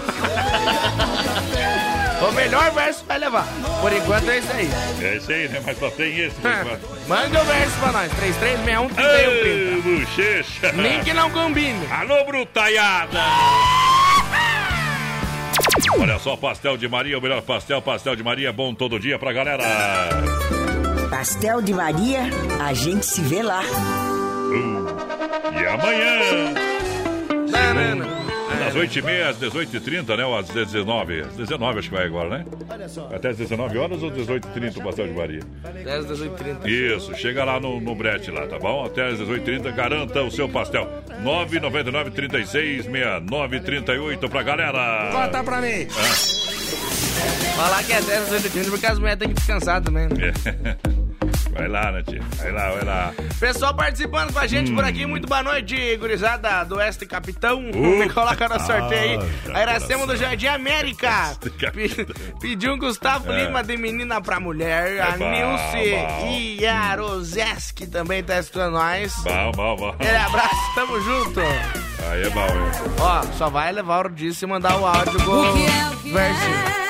O melhor verso vai levar. Por enquanto é isso aí. É isso aí, né? Mas só tem esse. Manda o verso pra nós. 3361 Ô, bochecha. Nem que não combine. Alô, brutaiada. Olha só, pastel de Maria, o melhor pastel, pastel de Maria, bom todo dia pra galera. Pastel de Maria, a gente se vê lá. E amanhã, das 8h30 às 18h30, né? Ou às 19 Às 19 acho que vai agora, né? Até às 19 horas ou 18h30 o pastel de Maria? 10, 18, 30. Isso, chega lá no, no brete lá, tá bom? Até às 18h30, garanta o seu pastel. 999 36 69 38 pra galera. Bota pra mim. Ah, Falar que é 10, 18, 30 porque as mulheres têm que descansar também, né? é. Vai lá, né, tia? Vai lá, vai lá. Pessoal participando com a gente Hum. por aqui, muito boa noite, gurizada do Oeste Capitão. Me coloca no sorteio aí. Ah, A Iracema do Jardim América. Pediu um Gustavo É. Lima de menina pra mulher. É a bom, Nilce bom. e a Roseski também tá escutando nós. Bom, bom, bom. Aquele abraço, tamo junto. Aí é bom, hein? Ó, só vai levar o Dice e mandar o áudio com O que o versinho.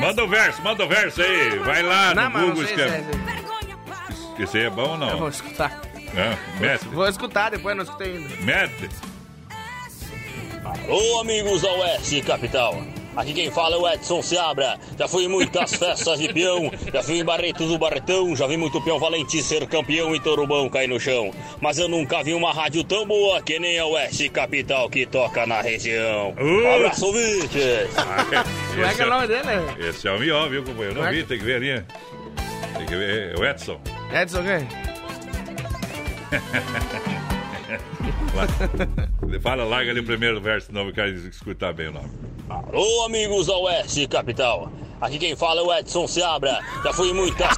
Manda o verso, manda o verso aí. Vai lá Não, no Google escreve. É- Esse aí é bom ou não? Eu vou escutar. É, mete, Vou escutar, depois não escutei ainda. mete. Alô, amigos da Oeste Capital. Aqui quem fala é o Edson Seabra. Já fui em muitas festas de peão, já fui em Barretos do Barretão, já vi muito peão valente ser campeão e Torubão cair no chão. Mas eu nunca vi uma rádio tão boa que nem a Oeste Capital que toca na região. Um abraço, ouvintes! Como é que é o nome dele? Esse é o Mió, viu, companheiro? Não é vi, tem que ver ali. Tem que ver. É o Edson. Edson quem? Lá- Fala, larga ali o primeiro verso, senão eu quero escutar bem o nome. Alô, amigos da Oeste Capital. Aqui quem fala é o Edson Seabra. Já fui em muitas.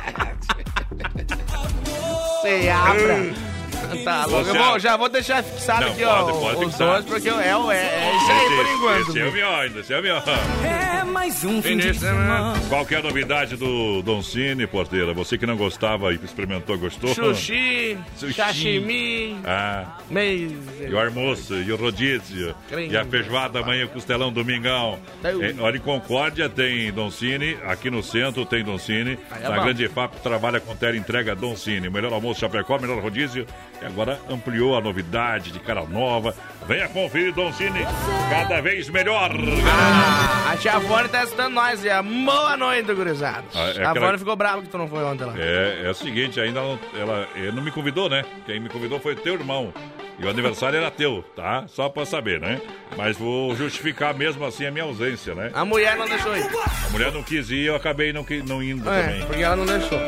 Abra. Tá louco. Você Eu vou, já vou deixar fixado Não, aqui, pode, ó. pode os fixar. dois, porque é, o- é, é isso aí por enquanto. Esse é o Mió ainda, esse é o Mió. É mais um fim de de semana. semana. Qual que é novidade do Don Cine, porteira? Você que não gostava e experimentou, gostou? Sushi, Sushi. sashimi, Ah, mês. e o almoço, e o rodízio, Creme. e a feijoada amanhã, o costelão, domingão. Então. É, olha, em Concórdia tem Don Cine, aqui no centro tem Don Cine, Aí é na bom. Grande FAP trabalha com tela entrega Don Cine. Melhor almoço Chapecó, melhor rodízio, e agora ampliou a novidade de cara nova. Venha conferir Don Cine, cada vez melhor. Ah, a tia Vone tá estando nós, e a boa noite, gurizada. Ah, é a aquela- Vone ficou brava que tu não foi ontem lá. É, é o seguinte, ainda não, ela, ele não me convidou, né? Quem me convidou foi teu irmão. E o aniversário era teu, tá? Só pra saber, né? Mas vou justificar mesmo assim a minha ausência, né? A mulher não deixou ir. A mulher não quis ir, eu acabei não, não indo É, também. porque ela não deixou.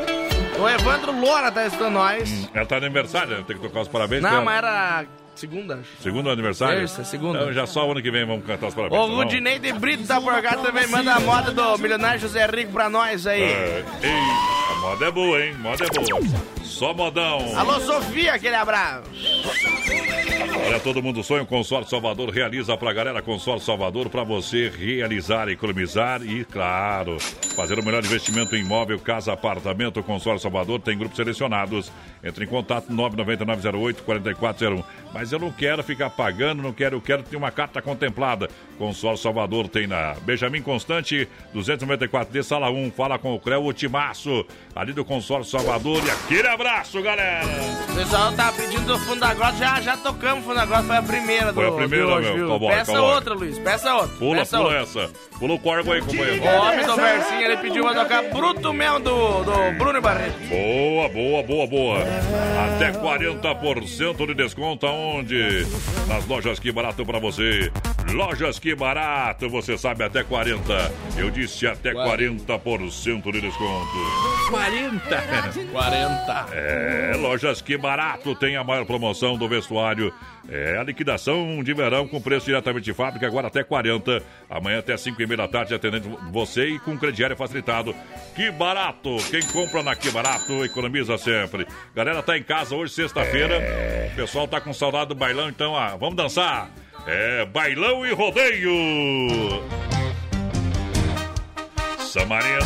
O Evandro Loura tá estando nós. Ela tá no aniversário, né? tem que tocar os parabéns. Não, mas era segunda, acho. Segundo aniversário? Terça, segunda. Então já só o ano que vem vamos cantar os parabéns. O tá bom? Rudinei de Brito da Porgata também manda a moda do milionário José Rico pra nós aí. É, ei, a moda é boa, hein? Moda é boa. Só modão. Alô, Sofia, aquele abraço. Olha, todo mundo sonha, o Consórcio Salvador realiza pra galera Consórcio Salvador pra você realizar, economizar e, claro, fazer o melhor investimento em imóvel, casa, apartamento. O Consórcio Salvador tem grupos selecionados. Entre em contato 99908-4401. Mas eu não quero ficar pagando, não quero, eu quero ter uma carta contemplada. Consórcio Salvador tem na Benjamin Constante, 294D, sala 1. Fala com o Creu Ultimaço, ali do Consórcio Salvador. E aquele abraço, galera! O pessoal tá pedindo do fundo da grota, já, já tocamos da grota, foi a primeira do Foi a primeira, meu, cowboy, Peça cowboy. outra, Luiz, peça outra. Pula, peça pula outra. essa. Pula o corvo aí, companheiro. O homem do versinho, ele pediu pra tocar Bruto mesmo do, do Bruno Barreto. Boa, boa, boa, boa. Até 40% de desconto aonde? Nas lojas Que Barato pra você. Lojas Que Barato, você sabe, até 40. Eu disse até 40% de desconto. 40. 40. É, Lojas Que Barato tem a maior promoção do vestuário. É a liquidação de verão com preço diretamente de fábrica, agora até 40. Amanhã até 5 e meia da tarde, atendendo você e com crediário facilitado. Que barato! Quem compra na Que Barato economiza sempre. Galera, tá em casa hoje, sexta-feira. O pessoal tá com saudade do bailão, então, ah, vamos dançar. É, bailão e rodeio. Samarino.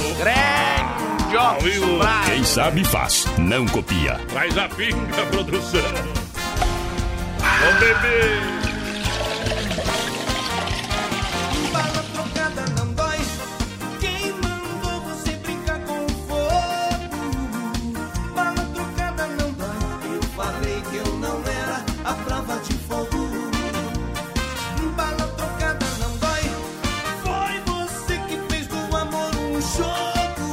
Vivo. Quem sabe faz, não copia. Traz a pinga, produção. Vamos beber. Bala trocada não dói. Quem mandou você brincar com fogo? Bala trocada não dói. Eu falei que eu não era a prova de fogo. Bala trocada não dói. Foi você que fez do amor um jogo.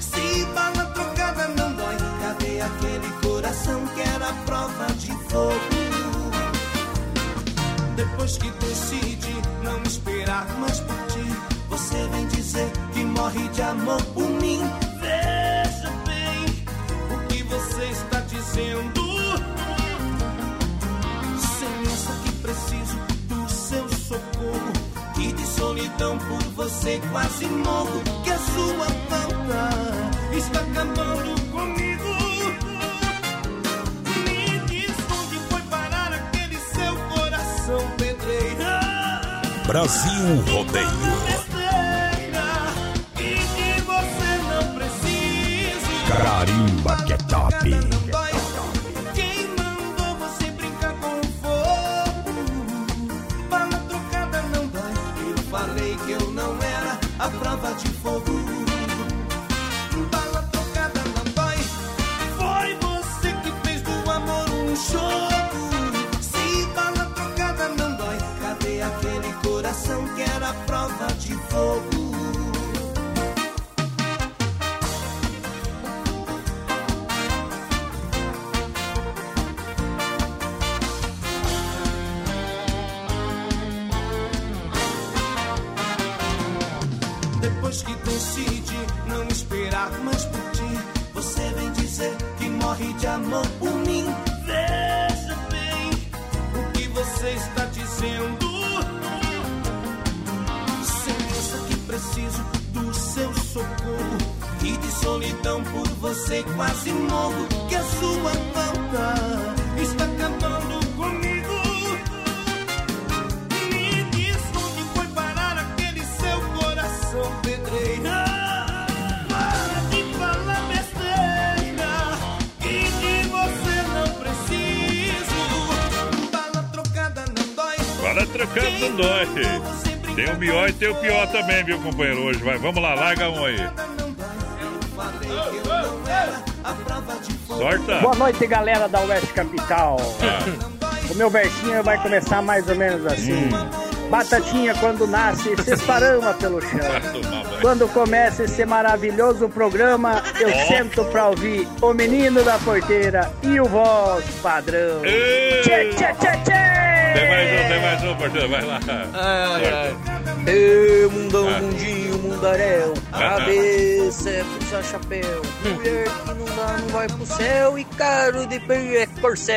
Se bala trocada não dói, cadê aquele coração que era a prova de fogo? Depois que decide não esperar mais por ti, você vem dizer que morre de amor por mim. Veja bem o que você está dizendo. Senhora, que preciso do seu socorro. Que de solidão por você quase morro. Que a sua falta está acabando Brasil Rodeio. Carimba que é top. Quem mandou você coração que era prova de fogo. Depois que decide não esperar mais por ti, você vem dizer que morre de amor por por você quase morro. Que a sua falta está acabando comigo. Me diz onde foi parar aquele seu coração pedreiro. Para de falar besteira e de você não preciso. Bala trocada não dói. Bala trocada não dói. Tem o pior e tem o pior também, viu, companheiro? Hoje vai. Vamos lá, larga um aí. Sorta. Boa noite, galera da Oeste Capital. O meu versinho vai começar mais ou menos assim. Batatinha quando nasce se esparama pelo chão. Quando começa esse maravilhoso programa, eu Ó. sento pra ouvir o menino da porteira e o voz padrão. Tchê, tchê, tchê! Mais um, tem mais um, parceiro. Vai lá. Sorta. Ê, mundão, mundinho, mundaréu, Ah. cabeça é puxa chapéu, mulher que não dá não vai pro céu e caro de perder é corcel.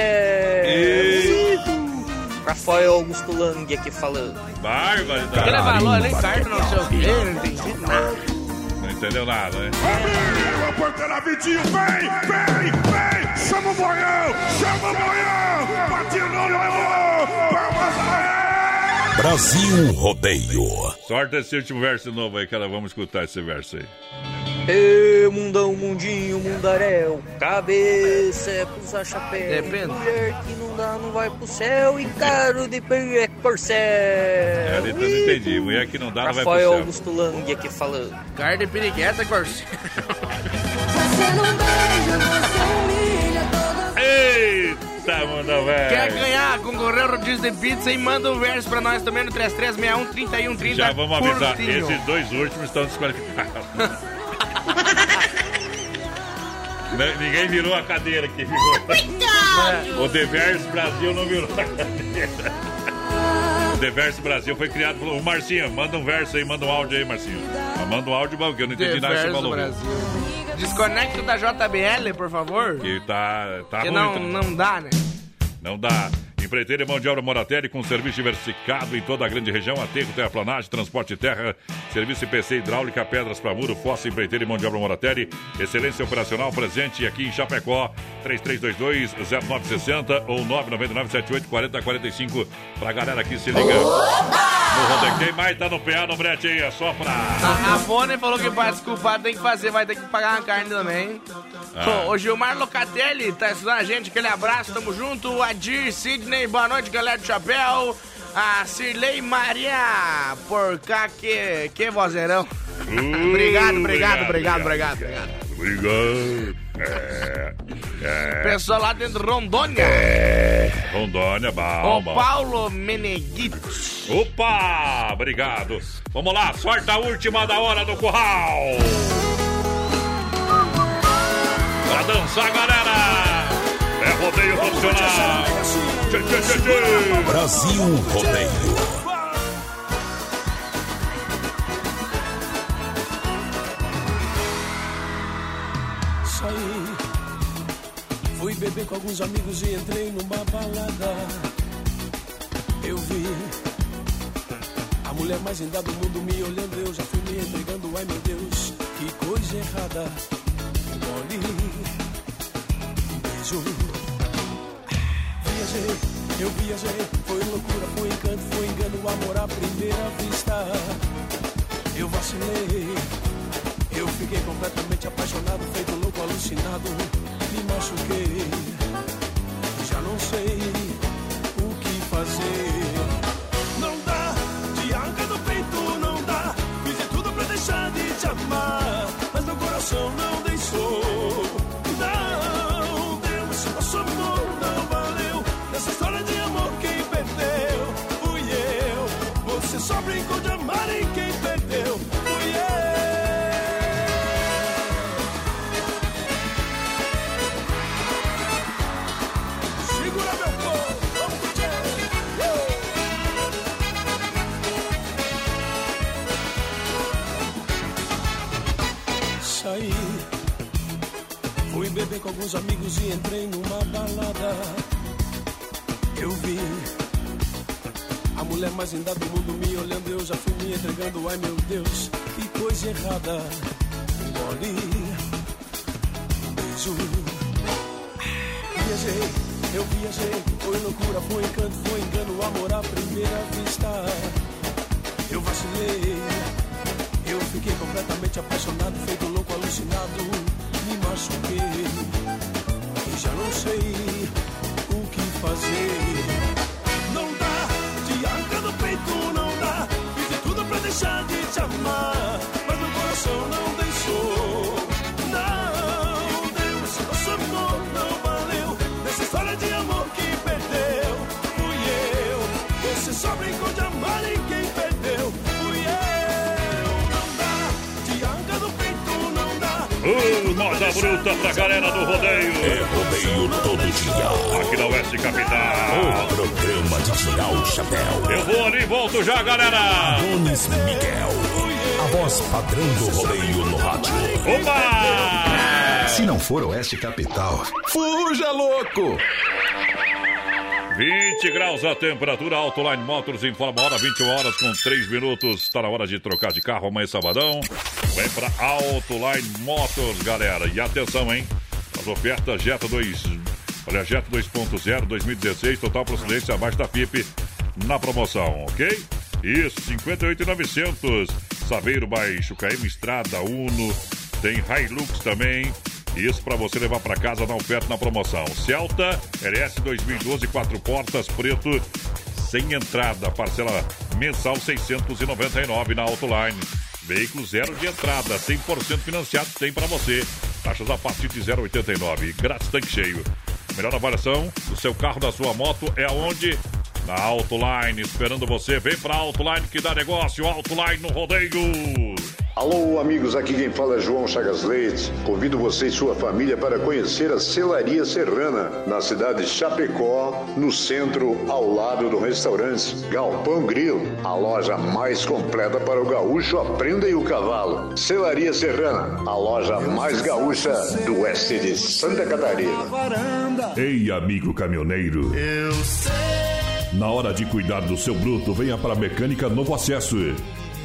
Rafael Augusto Lang aqui falando. Barbaridade. Aquele valor, nem carta, não sei o quê, não entendi nada. Não entendeu nada, né? A porteira Vitinho, vem, vem, vem! Chama o boião, chama o boião! Patinão levou! Brasil Rodeio. Sorte esse último verso novo aí, cara. Vamos escutar esse verso aí. Ê, mundão, mundinho, mundaréu, cabeça é puxa chapéu, Depende. mulher que não dá não vai pro céu e caro de perder é corcel. É, ali não entendi. Mulher que não dá, não vai pro Rafael céu. Augusto Lang aqui falando. Cara de pirigueta, Corsinho. Eita, velho. Quer ganhar, concorrer ao rodízio de pizza e manda um verso pra nós também no 3361 3130. Já vamos avisar. curtinho. Esses dois últimos estão desqualificados. Ninguém virou a cadeira aqui, ficou. Coitado! O Deverso Brasil não virou a cadeira. O Deverso Brasil foi criado pelo. O Marcinho, manda um verso aí, manda um áudio aí, Marcinho. Mas Manda um áudio, porque eu não entendi nada que você falou. Brasil. Desconecta da JBL, por favor. Que tá, tá que ruim. não, tá- não dá, né? Não dá. Empreiteiro e mão de obra Moratelli com serviço diversificado em toda a grande região, aterro, terraplanagem, transporte de terra, serviço IPC hidráulica, pedras para muro, fossa, empreiteiro e mão de obra Moratelli, excelência operacional presente aqui em Chapecó, 3322-0960 ou 999-784045 pra galera que se liga. Quem mais tá no PA no brete aí? É só pra... A, a Fone falou que pra desculpar tem que fazer, vai ter que pagar uma carne também. Ah. O Gilmar Locatelli tá estudando a gente, aquele abraço, tamo junto. Adir, Sidney, boa noite, galera do Chapéu. A Cirlei Maria, por cá, que, que vozeirão. obrigado, obrigado, obrigado, obrigado, obrigado. Obrigado. É, é. Pessoal lá dentro de Rondônia. Rondônia, bom, O. Paulo Meneghitz. Opa! Obrigado. Vamos lá, sorte a última da hora do curral. Pra dançar, galera. É rodeio profissional. Brasil Rodeio. Beber com alguns amigos e entrei numa balada. Eu vi a mulher mais linda do mundo me olhando, eu já fui me entregando. Ai meu Deus, que coisa errada. Um beijo. Viajei, eu viajei, foi loucura, foi encanto, foi engano, amor à primeira vista. Eu vacilei. Eu fiquei completamente apaixonado, feito louco, alucinado. Machuquei, já não sei o que fazer. Meus amigos e entrei numa balada. Eu vi a mulher mais linda do mundo me olhando, eu já fui me entregando. Ai meu Deus, que coisa errada. Um beijo. Viajei, eu viajei. Foi loucura, foi encanto, foi engano, amor à primeira vista. Eu vacilei, eu fiquei completamente apaixonado, feito louco, alucinado. Me machuquei sei o que fazer. Moda bruta pra galera do rodeio. É rodeio todo dia. Aqui na Oeste Capital. O programa de tirar o chapéu. Eu vou ali e volto já, galera. Adonis Miguel. A voz padrão do rodeio no rádio. Opa! Se não for Oeste Capital, fuja louco! 20 graus a temperatura, Autoline Motors informa a hora, 21 horas com 3 minutos. Está na hora de trocar de carro amanhã sabadão. Vem pra Autoline Motors, galera. E atenção, hein? As ofertas Jetta 2, olha, Jetta 2.0 2016, total procedência abaixo da FIP na promoção, ok? Isso, 58,900. Saveiro baixo, KM Estrada, Uno, tem Hilux também. Isso para você levar para casa na oferta na promoção. Celta LS 2012, quatro portas, preto, sem entrada, parcela mensal 699 na Autoline. Veículo zero de entrada, 100% financiado, tem para você. Taxas a partir de 0,89. Grátis tanque cheio. Melhor avaliação do seu carro, da sua moto é aonde? Na Autoline, esperando você. Vem pra Autoline que dá negócio. Autoline no rodeio. Alô, amigos, aqui quem fala é João Chagas Leite. Convido você e sua família para conhecer a Celaria Serrana, na cidade de Chapecó, no centro, ao lado do restaurante Galpão Grill, a loja mais completa para o gaúcho Aprenda e o Cavalo. Celaria Serrana, a loja mais gaúcha do oeste de Santa Catarina. Ei, amigo caminhoneiro. Eu sei. Na hora de cuidar do seu bruto, venha para a Mecânica Novo Acesso.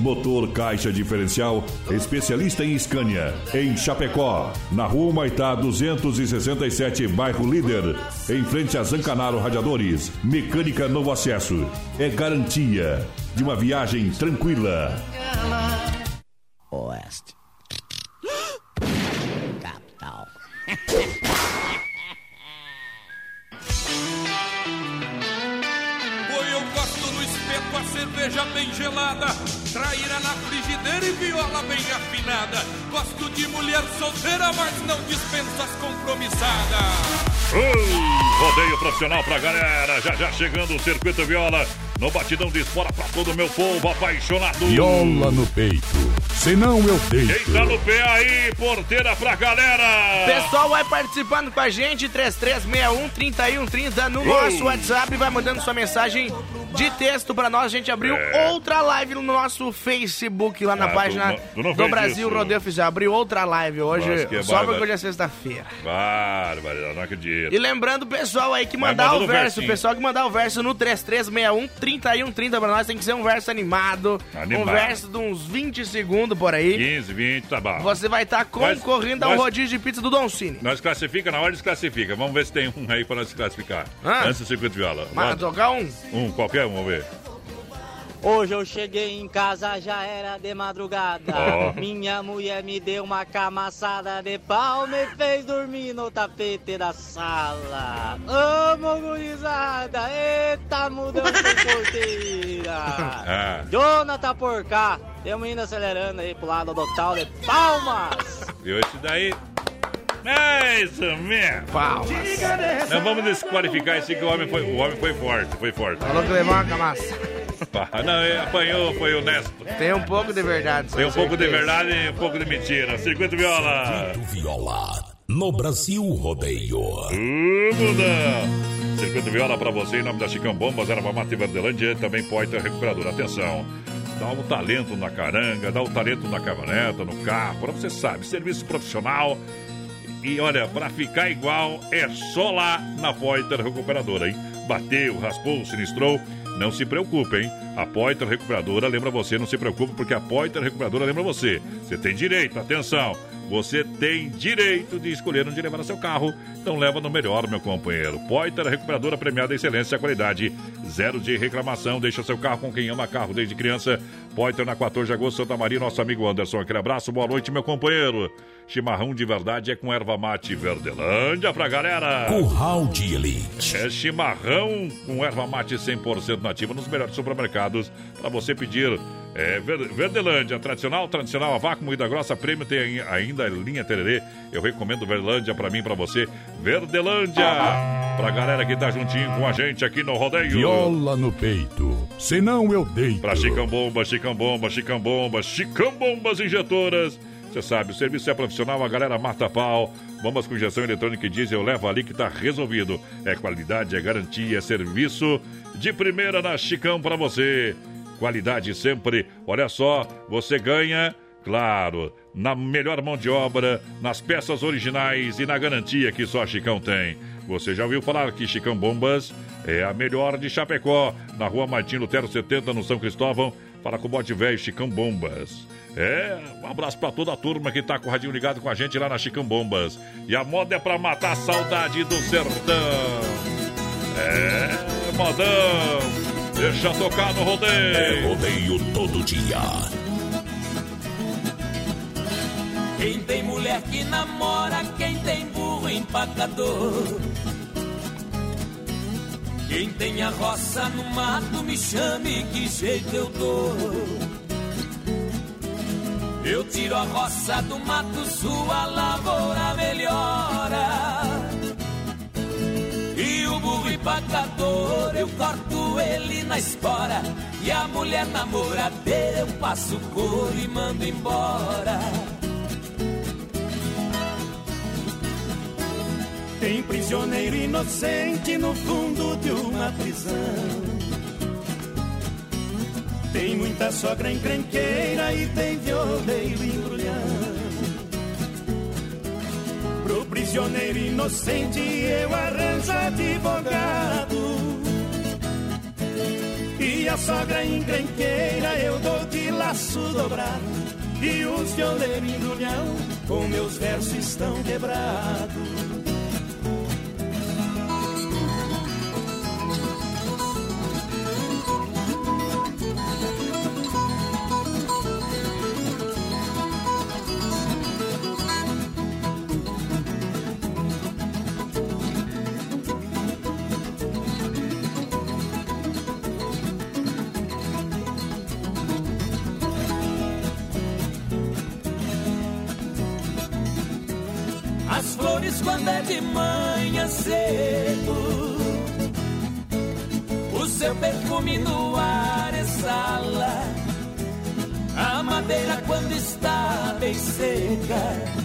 Motor caixa diferencial, especialista em Scania, em Chapecó, na Rua Maitá 267, bairro Líder, em frente a Zancanaro Radiadores. Mecânica Novo Acesso. É garantia de uma viagem tranquila. Oeste. Cerveja bem gelada, traíra na frigideira e viola bem afinada. Gosto de mulher solteira, mas não dispenso as compromissadas. Uh, rodeio profissional pra galera. Já já chegando o Circuito Viola. No batidão de espora pra todo o meu povo apaixonado. Viola no peito. Senão eu deito. Quem tá no pé aí, porteira pra galera. Pessoal, vai participando com a gente, 3361-3130 no nosso WhatsApp, vai mandando sua mensagem de texto pra nós. A gente abriu É. outra live no nosso Facebook, lá na Ah, página tu do Brasil isso. Rodeio Oficial. Abriu outra live hoje, Nossa, que só porque hoje é sexta-feira. Bárbaro, não acredito. E lembrando o pessoal aí que mandar o verso, o pessoal que mandar o verso no 3361-3130 pra nós, tem que ser um verso animado, Animado. um verso de uns 20 segundos por aí. 15, 20, tá bom. Você vai estar Nós- concorrendo ao nós- rodízio de pizza do Don Cine. Nós classifica, na hora desclassifica. Vamos ver se tem um aí pra nós classificar. Ah. Antes do circuito viola. Mas Manda. tocar um? Um, qualquer um, vamos ver. Hoje eu cheguei em casa, já era de madrugada. Ó. Minha mulher me deu uma camaçada de pau, me fez dormir no tapete da sala. Amo gurizada, eita mudança de porteira. Ah. Jonathan por cá, temos indo acelerando aí pro lado do tal de Palmas. E esse daí. É isso mesmo. Palmas. Não vamos desqualificar esse que o homem foi, o homem foi forte, foi forte. Falou que levou uma camassa. Pá, Não, ele apanhou, foi honesto. Tem um pouco de verdade. Tem um pouco de verdade e um pouco de mentira. Circuito viola. Viola. No Brasil Rodeio. Muda! Circuito Viola pra você em nome da Chicão Bombas, Erva Mata e Verdelândia também Poiter Recuperador. Atenção! Dá o talento na caranga, dá o talento na caminhoneta, no carro, você sabe, serviço profissional e olha, para ficar igual é só lá na Poiter Recuperadora, hein? Bateu, raspou, sinistrou, não se preocupe, hein? A Poiter Recuperadora lembra você, não se preocupe, porque a Poiter Recuperadora lembra você. Você tem direito, atenção, você tem direito de escolher onde levar seu carro. Então leva no melhor, meu companheiro. Poiter Recuperadora premiada excelência e qualidade. Zero de reclamação. Deixa seu carro com quem ama carro desde criança. Poiter na 14 de agosto, Santa Maria. Nosso amigo Anderson. Aquele abraço. Boa noite, meu companheiro. Chimarrão de verdade é com erva mate Verdelândia pra galera. Curral de Elite. É chimarrão com erva mate 100% nativa nos melhores supermercados. Para você pedir é, Ver- Verdelândia, tradicional, tradicional, a vácuo, moída grossa, prêmio, tem ainda linha Tererê. Eu recomendo Verdelândia pra mim, pra você. Verdelândia, pra galera que tá juntinho com a gente aqui no rodeio. Viola no peito, senão eu deito. Pra Chicão Bomba, Chicão Bomba, Chicão Bomba, Chicão Bombas Injetoras. Você sabe, o serviço é profissional, a galera mata pau. Bombas com injeção eletrônica e diesel, leva ali que tá resolvido. É qualidade, é garantia, é serviço de primeira na Chicão pra você. Qualidade sempre. Olha só, você ganha, claro, na melhor mão de obra, nas peças originais e na garantia que só a Chicão tem. Você já ouviu falar que Chicão Bombas é a melhor de Chapecó, na rua Martim Lutero 70, no São Cristóvão. Fala com o bote velho Chicão Bombas. É, um abraço pra toda a turma que tá com o radinho ligado com a gente lá na Chicão Bombas. E a moda é pra matar a saudade do sertão. É, modão. Deixa tocar no rodeio. É rodeio todo dia. Quem tem mulher que namora, quem tem burro empacador. Quem tem a roça no mato, me chame que jeito eu dou. Eu tiro a roça do mato, sua lavoura melhora. E o burro empacador, eu corto ele na espora. E a mulher namoradeira, eu passo couro e mando embora. Tem prisioneiro inocente no fundo de uma prisão. Tem muita sogra encrenqueira e tem violeiro embrulhão. Pro prisioneiro inocente eu arranjo advogado. E a sogra encrenqueira eu dou de laço dobrado. E os violeiros embrulhão com meus versos estão quebrados. É de manhã cedo. O seu perfume no ar exala. A madeira quando está bem seca.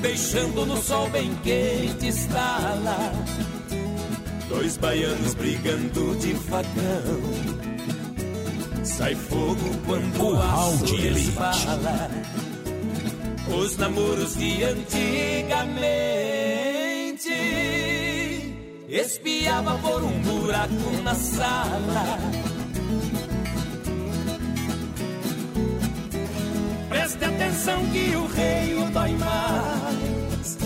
Deixando no sol bem quente estala. Dois baianos brigando de facão. Sai fogo quando o aço resvala os namoros de antigamente espiava por um buraco na sala. Preste atenção que o rei o dói mais.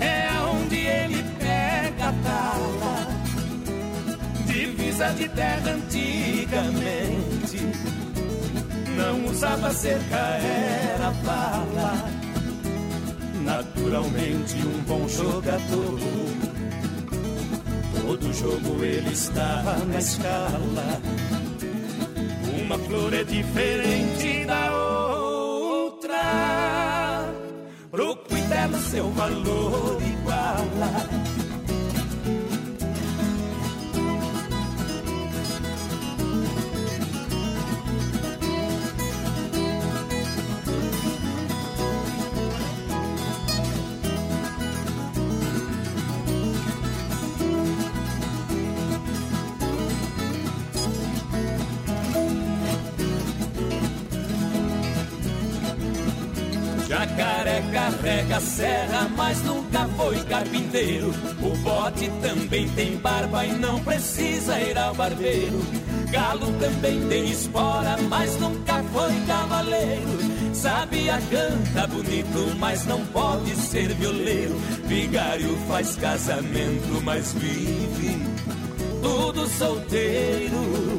É onde ele pega a tala, divisa de terra antigamente não usava cerca, era bala. Naturalmente um bom jogador. Todo jogo ele está na escala. Uma flor é diferente da outra. Procure dela seu valor iguala. Carrega serra, mas nunca foi carpinteiro. O bote também tem barba e não precisa ir ao barbeiro. Galo também tem espora, mas nunca foi cavaleiro. Sabia, canta bonito, mas não pode ser violeiro. Vigário faz casamento, mas vive tudo solteiro.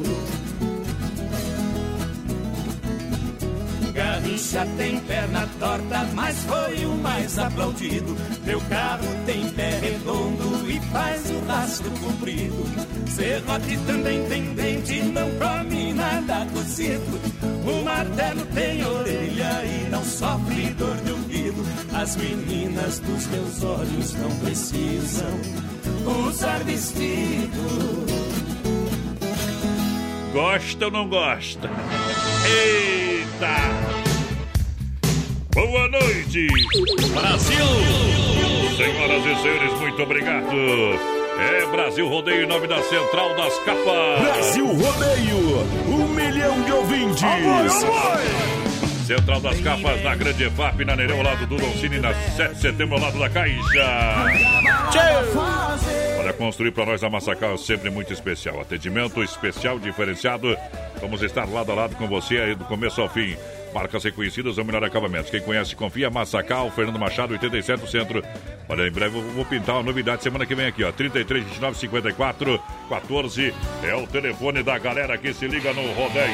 Garrincha tem perna torta, mas foi o mais aplaudido. Meu carro tem pé redondo e faz o rastro comprido. Serrote também tem dente, não come nada cozido. O martelo tem orelha e não sofre dor de ouvido. As meninas dos meus olhos não precisam usar vestido. Gosta ou não gosta? Eita! Boa noite, Brasil! Senhoras e senhores, muito obrigado. É Brasil Rodeio em nome da Central das Capas. Brasil Rodeio, um milhão de ouvintes. Central das Capas na Grande EFAP, na Nereu, ao lado do Doncini, na 7 de setembro, ao lado da Caixa. Olha, construir para nós a Massacal é sempre muito especial. Atendimento especial, diferenciado. Vamos estar lado a lado com você aí do começo ao fim. Marcas reconhecidas, o melhor acabamento. Quem conhece, confia. Massacal, Fernando Machado, 87 no centro. Olha, em breve eu vou pintar uma novidade semana que vem aqui, ó. 33, 29, 54, 14. É o telefone da galera que se liga no rodeio.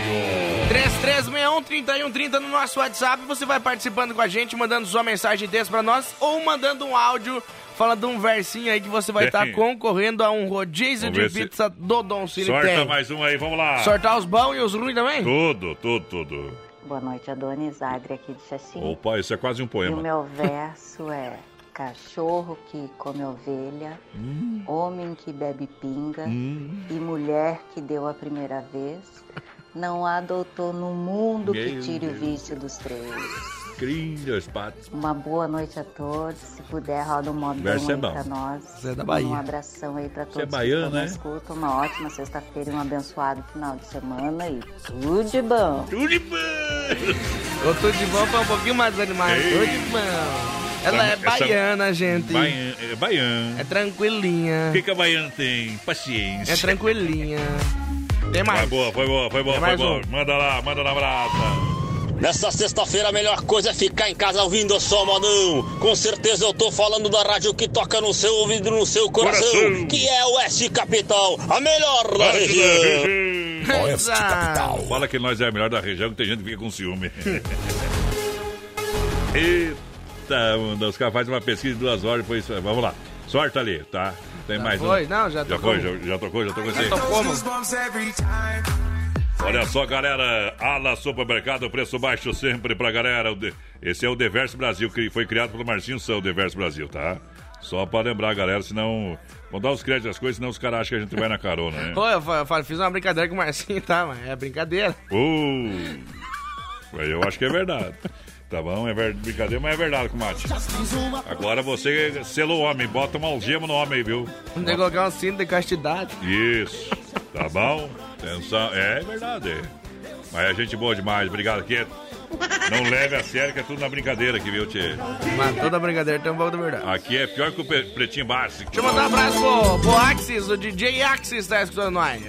3361-3130 no nosso WhatsApp. Você vai participando com a gente, mandando sua mensagem texto pra nós ou mandando um áudio falando um versinho aí que você vai estar Tem. concorrendo a um rodízio Vamos de ver se- pizza do Dom Cine Sorta tem. mais um aí, vamos lá. Sortar os bons e os ruins também? Tudo, tudo, tudo. Boa noite, Adonis Adri aqui de Xaxim. Opa, isso é quase um E o poema. meu verso é cachorro que come ovelha, Hum. homem que bebe pinga Hum. e mulher que deu a primeira vez. Não há doutor no mundo que Meu tire o Deus. vício dos três. Uma boa noite a todos. Se puder, roda um modão Verso é aí pra nós. Você é da Bahia. Um abração aí pra Você todos é baiano, que né? nos escutam. Uma ótima sexta-feira e um abençoado final de semana. E tudo de bom. Tudo de bom. O tudo de bom foi um pouquinho mais animado. Ei. Tudo de bom. Ela é Essa- baiana, gente. Baian, é baiano. É tranquilinha. O que, que a baiana tem? Paciência. É tranquilinha. Tem mais. Foi boa, foi boa, foi boa, foi boa. um. Manda lá, manda na brasa. Nessa sexta-feira a melhor coisa é ficar em casa ouvindo só modão. Com certeza eu tô falando da rádio que toca no seu ouvido e no seu coração, Coração. que é o Oeste Capital, a melhor da região. Oeste Capital. Fala que nós é a melhor da região, que tem gente que fica com ciúme. Eita, os caras fazem uma pesquisa de duas horas depois. Vamos lá. Sorte ali, tá? Tem Já mais foi? um. Não, já já tocou. foi, já, já tocou, já tocou. Já tocou. Olha só, galera, Ala Supermercado, preço baixo sempre pra galera. Esse é o Deverso Brasil, que foi criado pelo Marcinho São, o Deverso Brasil, tá? Só pra lembrar, galera, senão... Vamos dar os créditos às coisas, senão os caras acham que a gente vai na carona, né? Ô, eu fa- fiz uma brincadeira com o Marcinho, tá, mas é brincadeira. Uh, eu acho que é verdade. Tá bom, é ver- brincadeira, mas é verdade, Comate. Agora você selou o homem, bota uma algema no homem aí, viu? Tem que colocar um cinto de castidade. Isso, tá bom? Atenção, é verdade. Mas é gente boa demais, obrigado, Quieto. Não leve a sério que é tudo na brincadeira aqui, viu, Tchê? Mas toda brincadeira tem um pouco da verdade. Aqui é pior que o Pretinho Básico. Deixa eu mandar um abraço pro, pro Axis, o DJ Axis tá escutando nós.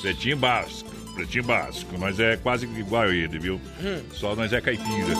Pretinho Básico, Pretinho Básico, mas é quase igual ele, viu? Hum. Só nós é caipira.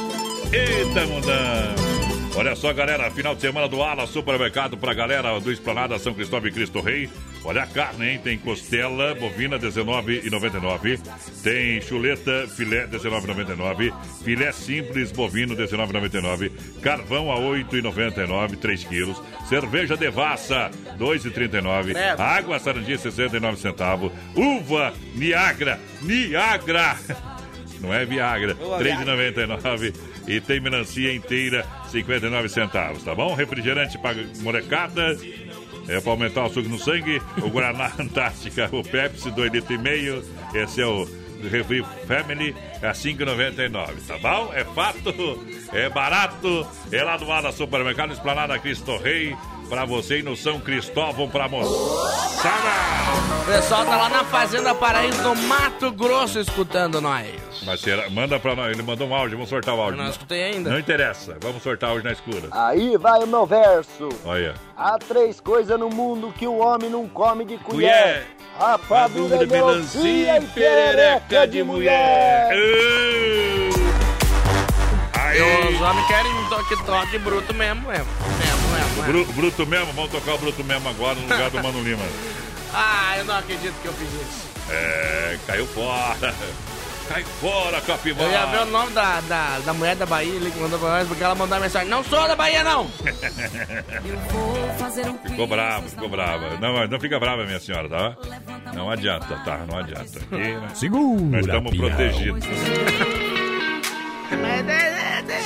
Eita, mundão! Olha só, galera, final de semana do Ala Supermercado pra galera do Esplanada São Cristóvão e Cristo Rei. Olha a carne, hein? Tem costela bovina R$19,99. Tem chuleta filé R$19,99. Filé simples bovino R$19,99. Carvão a R$8,99, 3 quilos. Cerveja Devassa R$2,39. Credo. Água Sarandi 69 centavos. Uva Niagara, Niagara. Não é Viagra, Boa, R$ 3,99. E tem melancia inteira, 59 centavos, tá bom? Refrigerante para molecada, é para aumentar o suco no sangue. O Guaraná Antártica, o Pepsi, 2 litros e meio. Esse é o Refri Family, é 5,99, tá bom? É fato, é barato. É lá do Ala Supermercado, Esplanada Cristo Rei. Pra você e no São Cristóvão, pra moçada. O pessoal tá lá na Fazenda Paraíso, no Mato Grosso, escutando nós. Mas será? Manda pra nós. Ele mandou um áudio, vamos sortar o áudio. Eu não escutei ainda. Não interessa, vamos sortar hoje na escura. Aí vai o meu verso. Olha. Há três coisas no mundo que o homem não come de colher. Colher. Rapadura de melancia e perereca de mulher. Aí. E os homens querem um toque toque bruto mesmo. Mesmo, mesmo, mesmo. Bru- bruto mesmo, vamos tocar o Bruto mesmo agora no lugar do Mano Lima. Ah, eu não acredito que eu fiz isso. É, caiu fora. Cai fora, Capivara. Eu ia ver o nome da, da, da mulher da Bahia ali que mandou pra nós, porque ela mandou mensagem, não sou da Bahia, não! ficou brava, ficou brava. Não, não fica brava, minha senhora, tá? Não adianta, tá? Não adianta. Aqui, né? Segura, Nós estamos protegidos.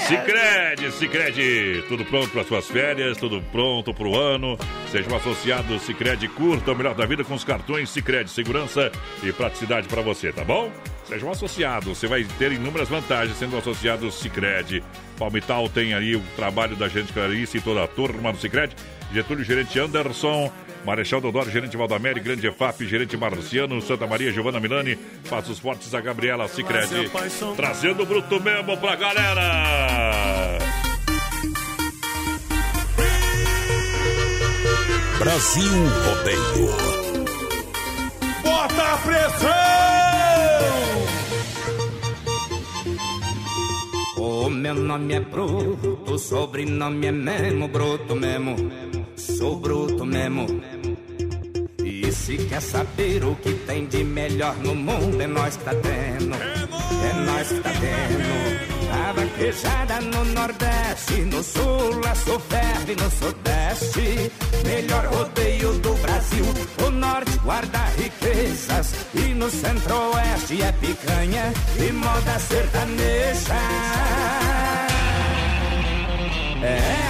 Sicredi, Sicredi, tudo pronto para suas férias, tudo pronto para o ano. Seja um associado Sicredi, curta o melhor da vida com os cartões Sicredi, segurança e praticidade para você, tá bom? Seja um associado, você vai ter inúmeras vantagens sendo um associado Sicredi. Palmital tem aí o trabalho da gente Clarice e toda a turma do Sicredi. Getúlio, gerente Anderson, Marechal Deodoro, gerente Valdamere, Grande EFAP, gerente Marciano, Santa Maria, Giovana Milani, Passos Fortes, a Gabriela Sicredi, trazendo o bruto mesmo pra galera. Brasil Rodeio. Bota a pressão! O meu nome é Bruto, o sobrenome é Memo, Bruto Memo, sou Bruto Memo. E se quer saber o que tem de melhor no mundo, é nós que tá tendo, é nós que tá tendo. A vaquejada no Nordeste, no Sul, a Soferve no Sudeste. Melhor rodeio do Brasil, o Norte guarda riquezas. E no Centro-Oeste é picanha e moda sertaneja. É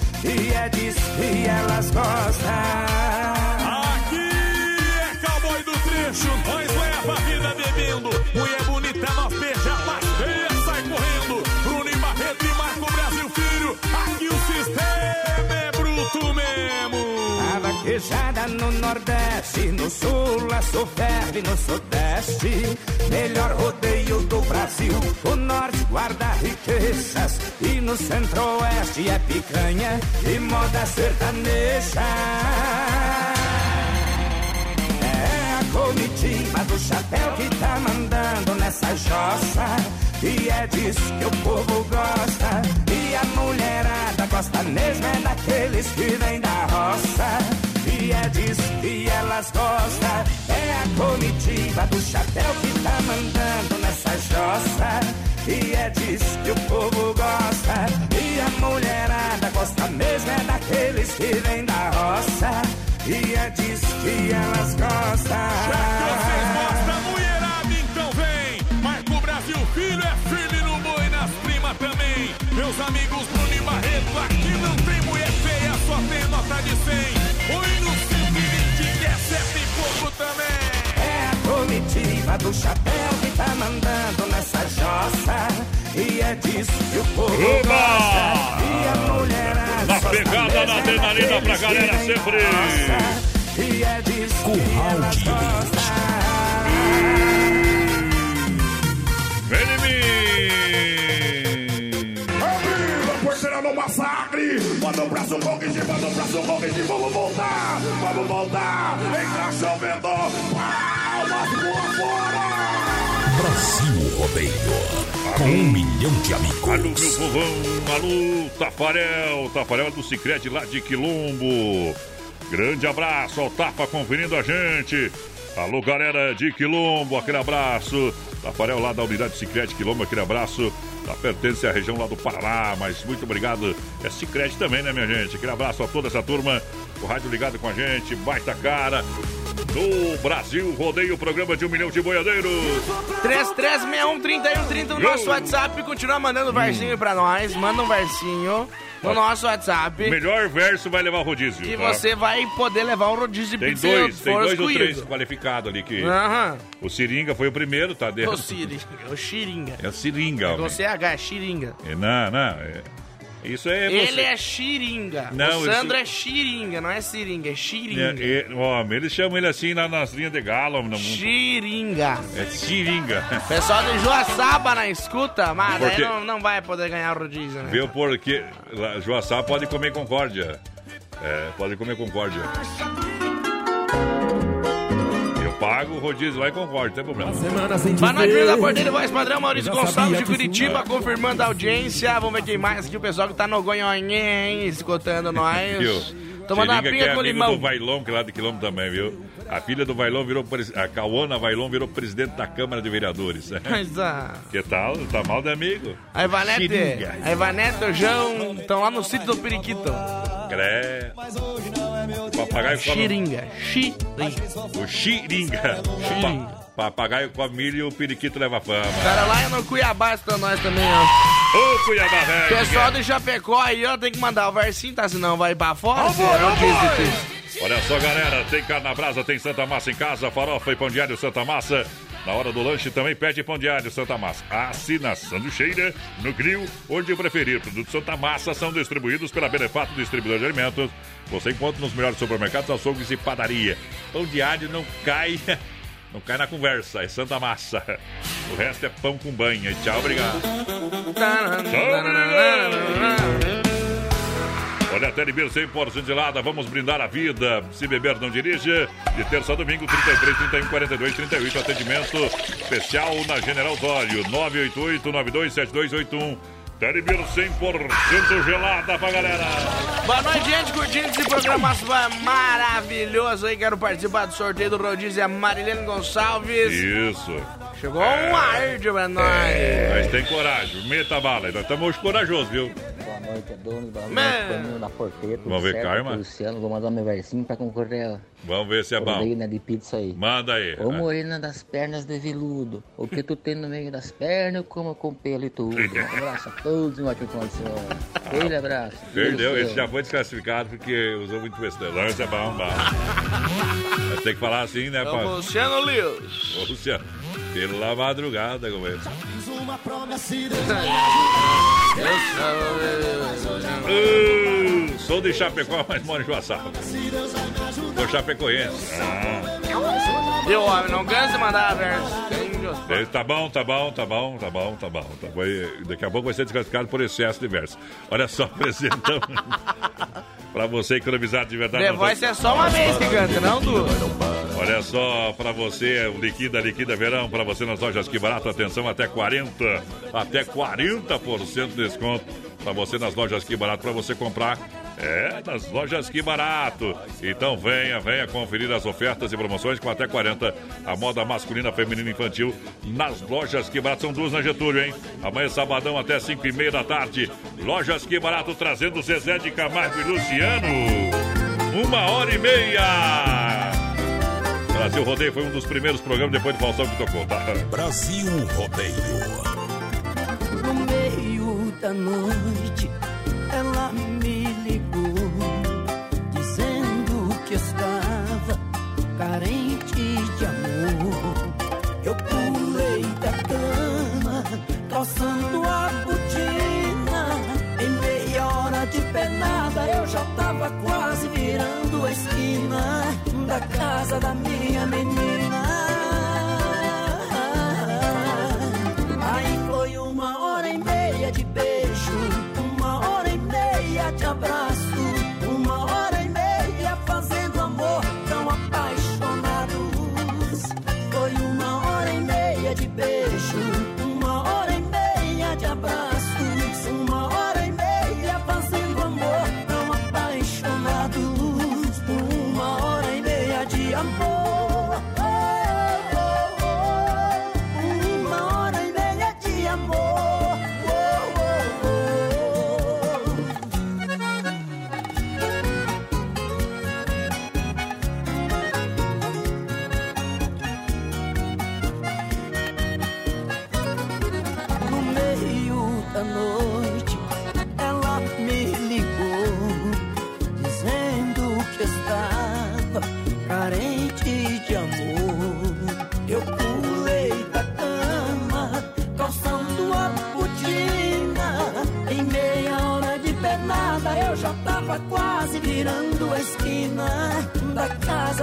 E é disso que elas gostam. Aqui é cowboy do trecho, nós Nordeste, no Sul, a Soferve no Sudeste. Melhor rodeio do Brasil. O Norte guarda riquezas. E no Centro-Oeste é picanha e moda sertaneja. É a comitiva do chapéu que tá mandando nessa jossa. E é disso que o povo gosta. E a mulherada gosta mesmo é daqueles que vêm da roça. E disso que elas gostam. É a comitiva do chapéu que tá mandando nessa jossa. E é disso que o povo gosta. E a mulherada gosta mesmo é daqueles que vêm da roça. E é disso que elas gostam. Vocês gostam, mulherada, então vem. Marco Brasil Filho é firme no boi, nas primas também. Meus amigos Bruno e Barreto, aqui não tem mulher feia, só tem nota de 100. Comitiva do chapéu que tá mandando nessa jossa. E é disso que o povo Oba! gosta. E a mulherada Na pegada, na é adrenalina pra que galera da sempre. E é disso que elas gostam. Vem em mim! Amiga, porteira no massacre. Manda um braço conquiste, manda um braço conquiste. Vamos voltar, vamos voltar. Encaixamento, palmas por fora. Brasil Rodeio. Com um milhão de Alô, meu amigos. povão, alô, Tafarel, Tafarel é do Cicrete lá de Quilombo. Grande abraço ao Tafa conferindo a gente. Alô, galera de Quilombo, aquele abraço. Tafarel lá da unidade Cicrete Quilombo, aquele abraço. Tá, pertence à região lá do Paraná, mas muito obrigado. É Cicrete também, né, minha gente? Aquele abraço a toda essa turma. O rádio ligado com a gente, baita cara. No Brasil Rodeio, programa de um milhão de boiadeiros. 3361-3130 no nosso WhatsApp. Continua mandando versinho pra nós. Manda um versinho no nosso WhatsApp. Melhor verso vai levar o rodízio. Que tá? você vai poder levar um rodízio Tem dois, tem dois ou três qualificados ali que. O Seringa foi o primeiro, tá dentro. O Siri, o Xiringa. É o Seringa, Com. CH, é Xiringa. É, Não, não. é- Isso é você. Ele é Xiringa. Não, o Sandro isso- é Xiringa, não é Seringa, é Xiringa. É, é, homem, eles chamam ele assim na, nas linhas de galo. homem, Não, Xiringa. é Seringa. Pessoal de Joaçaba na escuta, mas Porque- aí não, não vai poder ganhar o rodízio, né? Viu porque Joaçá pode comer concórdia. É, pode comer concórdia. Pago o rodízio lá em concórdia, não tem problema. Boa noite, Vila Porteira, voz padrão, Maurício Gonçalves de Curitiba, confirmando a audiência. Vamos ver quem mais aqui, o pessoal que tá no Gonhonhê, hein, escutando nós. Tomando uma pinga é com amigo limão. do Vailon, que é lá de quilômetro também, viu? A filha do Vailon virou pres- a Cauana Vailon virou presidente da Câmara de Vereadores. Mas, ah, Que tal? Tá mal de amigo? a Ivanete, Xiringa. a Ivanete e o João estão lá no sítio do Periquito. Cré. O papagaio come... Xiringa, xiringa. O xiringa. Pa- Papagaio come milho e o periquito leva fama. Cara, lá no Cuiabá está nós também, ó. Ô, Cuiabá, velho. Pessoal de Chapecó aí, ó, tem que mandar o versinho, tá? Senão vai pra fora. Senão boy, difícil. Olha só, galera, tem carne na brasa, tem Santa Massa em casa, farofa e pão diário Santa Massa. Na hora do lanche também pede pão diário Santa Massa. Assina sanduicheira, no grill, onde preferir. Produtos Santa Massa são distribuídos pela Benefato Distribuidor de Alimentos. Você encontra nos melhores supermercados, açougues e padaria. Pão diário não cai, não cai na conversa, é Santa Massa. O resto é pão com banha. Tchau, obrigado. Olha, a Telebir 100% gelada, vamos brindar a vida. Se beber, não dirija. De terça a domingo, 33, 31, 42, 38. Atendimento especial na General Osório, 988-927281. Telebir 100% gelada pra galera. Boa noite, gente, curtindo esse programa maravilhoso aí. Quero participar do sorteio do rodízio, é a Marilene Gonçalves. Isso. Chegou um arde pra nós. Mas tem coragem, meta a bala. Nós estamos hoje corajosos, viu? Boa noite, dono. Boa Man. noite, Toninho da Porteira. Vamos ver, certo? Karma? É Luciano, vou mandar meu versinho pra concorrer. Vamos ver se é bom. de pizza aí. Manda aí. Ô morena das pernas de veludo, o que tu tem no meio das pernas eu como com pelo e tudo. Um abraço a todos e um ótimo final de semana. Aquele abraço. Perdeu, Deus esse já foi desclassificado porque usou muito besteira. Esse é bom, bom. Mas tem que falar assim, né, É o pai? Luciano Lewis. Ô, Luciano, pela madrugada, companheiro. Uh, sou de Chapecó, mas moro em Joaçaba. Sou chapecoense. Ah. O homem não cansa de mandar verso. É, Tá bom, tá bom, tá bom, tá bom, tá bom. Tá bom. E Daqui a pouco vai ser desclassificado por excesso de verso. Olha só, apresentamos. pra você economizar de verdade. The Voice é só uma vez que canta, não duas. Olha só, pra você, o Liquida, Liquida Verão, pra você nas lojas Que Barato, atenção, até 40, até 40% de desconto pra você nas lojas Que Barato, pra você comprar, é, nas lojas Que Barato. Então venha, venha conferir as ofertas e promoções com até 40, a moda masculina, feminina e infantil, nas lojas Que Barato, são duas na Getúlio, hein? Amanhã, sabadão, até 5 e meia da tarde, lojas Que Barato, trazendo Zezé de Camargo e Luciano, uma hora e meia. Brasil Rodeio foi um dos primeiros programas depois do Faustão que tocou, tá? Brasil Rodeio. No meio da noite, ela me que estava carente de amor. Eu pulei da cama, calçando a botina. Em meia hora de penada, eu já tava quase virando a esquina da casa da minha menina.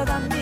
Casa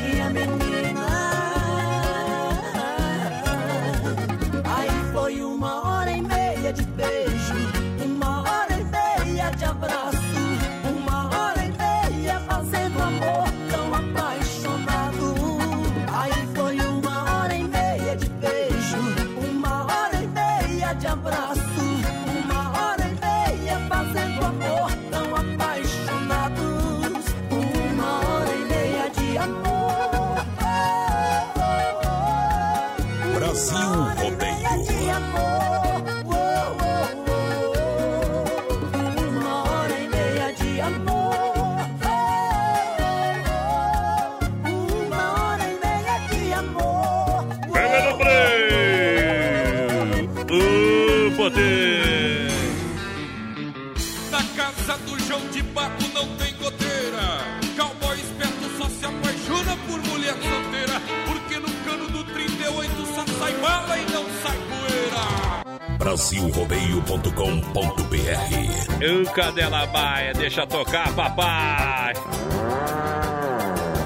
O Cadela Baia, deixa tocar, papai!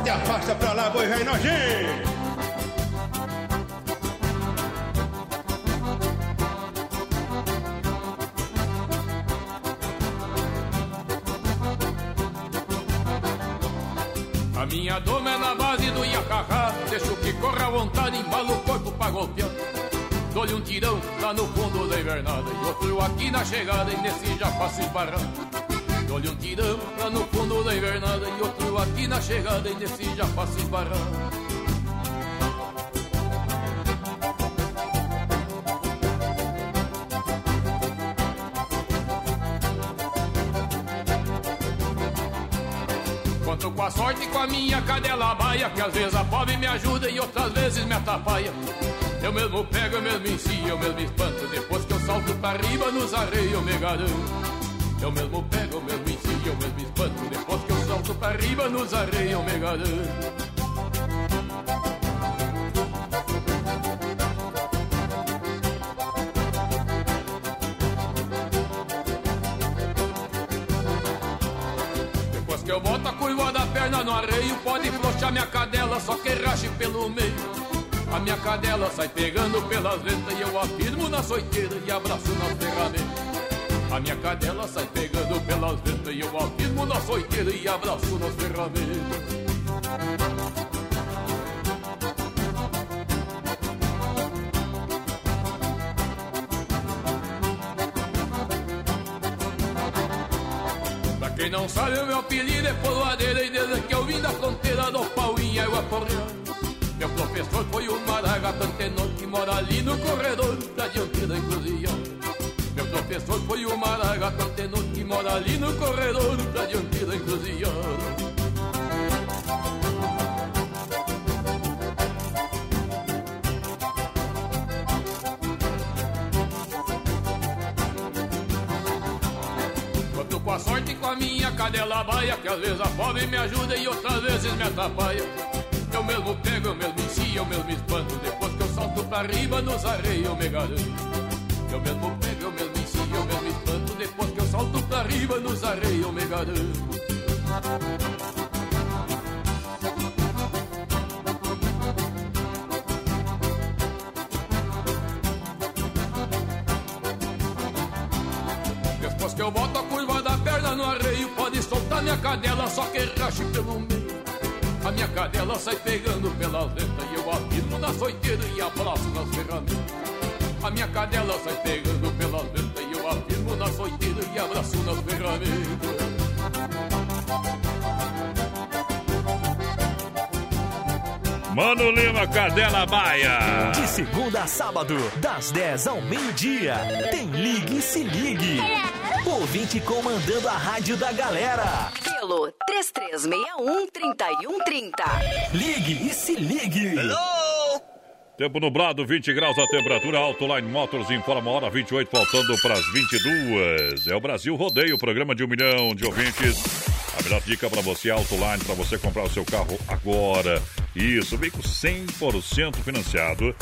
Te afasta pra lá, boi velho. A minha doma é na base do Iacacá. Deixo que corra à vontade, embala o corpo pra golpear. Dou-lhe um tirão lá no fundo invernada. E outro aqui na chegada, e nesse já faço esbarrar. Dou-lhe um tirão lá no fundo da invernada. E outro aqui na chegada, e nesse já faço esbarrar. Conto com a sorte e com a minha cadela baia Que às vezes a pobre me ajuda e outras vezes me atrapalha Eu mesmo pego, eu mesmo ensino, eu mesmo espanto. Depois que eu salto pra riba nos areios eu me garanto Eu mesmo pego, eu mesmo ensino, eu mesmo espanto. Depois que eu salto pra riba nos areios eu me garanto Depois que eu boto a curva da perna no arreio, pode flochar minha cadela, só que rache pelo meio. A minha cadela sai pegando pelas ventas e eu afirmo na soiteira e abraço na ferramenta. A minha cadela sai pegando pelas ventas e eu afirmo na soiteira e abraço nas ferramentas. Quem não sabe, o meu apelido é Poloadeira mora ali no corredor da diante da encruzilhada Meu professor foi o Maragato Antenor Que mora ali no corredor da diante da Conto com a sorte com a minha cadela baia Que às vezes a pobre me ajuda e outras vezes me atrapalha. Eu mesmo pego, eu mesmo ensino, eu mesmo espanto Depois salto pra riba nos areios me garanto Eu mesmo pego, eu mesmo ensino, eu mesmo espanto Depois que eu salto pra riba nos areios me garanto Depois que eu boto a curva da perna no arreio, pode soltar minha cadela, só que rache pelo meio. A minha cadela sai pegando pelas ventas e eu afirmo na soiteira e abraço nas ferramentas. A minha cadela sai pegando pelas ventas e eu afirmo na soiteira e abraço nas ferramentas. Mano Lima, Cadela Baia! De segunda a sábado, das 10 ao meio-dia, tem Ligue e Se Ligue. Ouvinte comandando a rádio da galera. Pelo 3361-3130. Ligue e Se Ligue. Tempo nublado, 20 graus a temperatura. Autoline Motors informa a hora 28, faltando para as 22. É o Brasil Rodeio, programa de um milhão de ouvintes. A melhor dica para você, Autoline, para você comprar o seu carro agora. Isso, veículo 100% financiado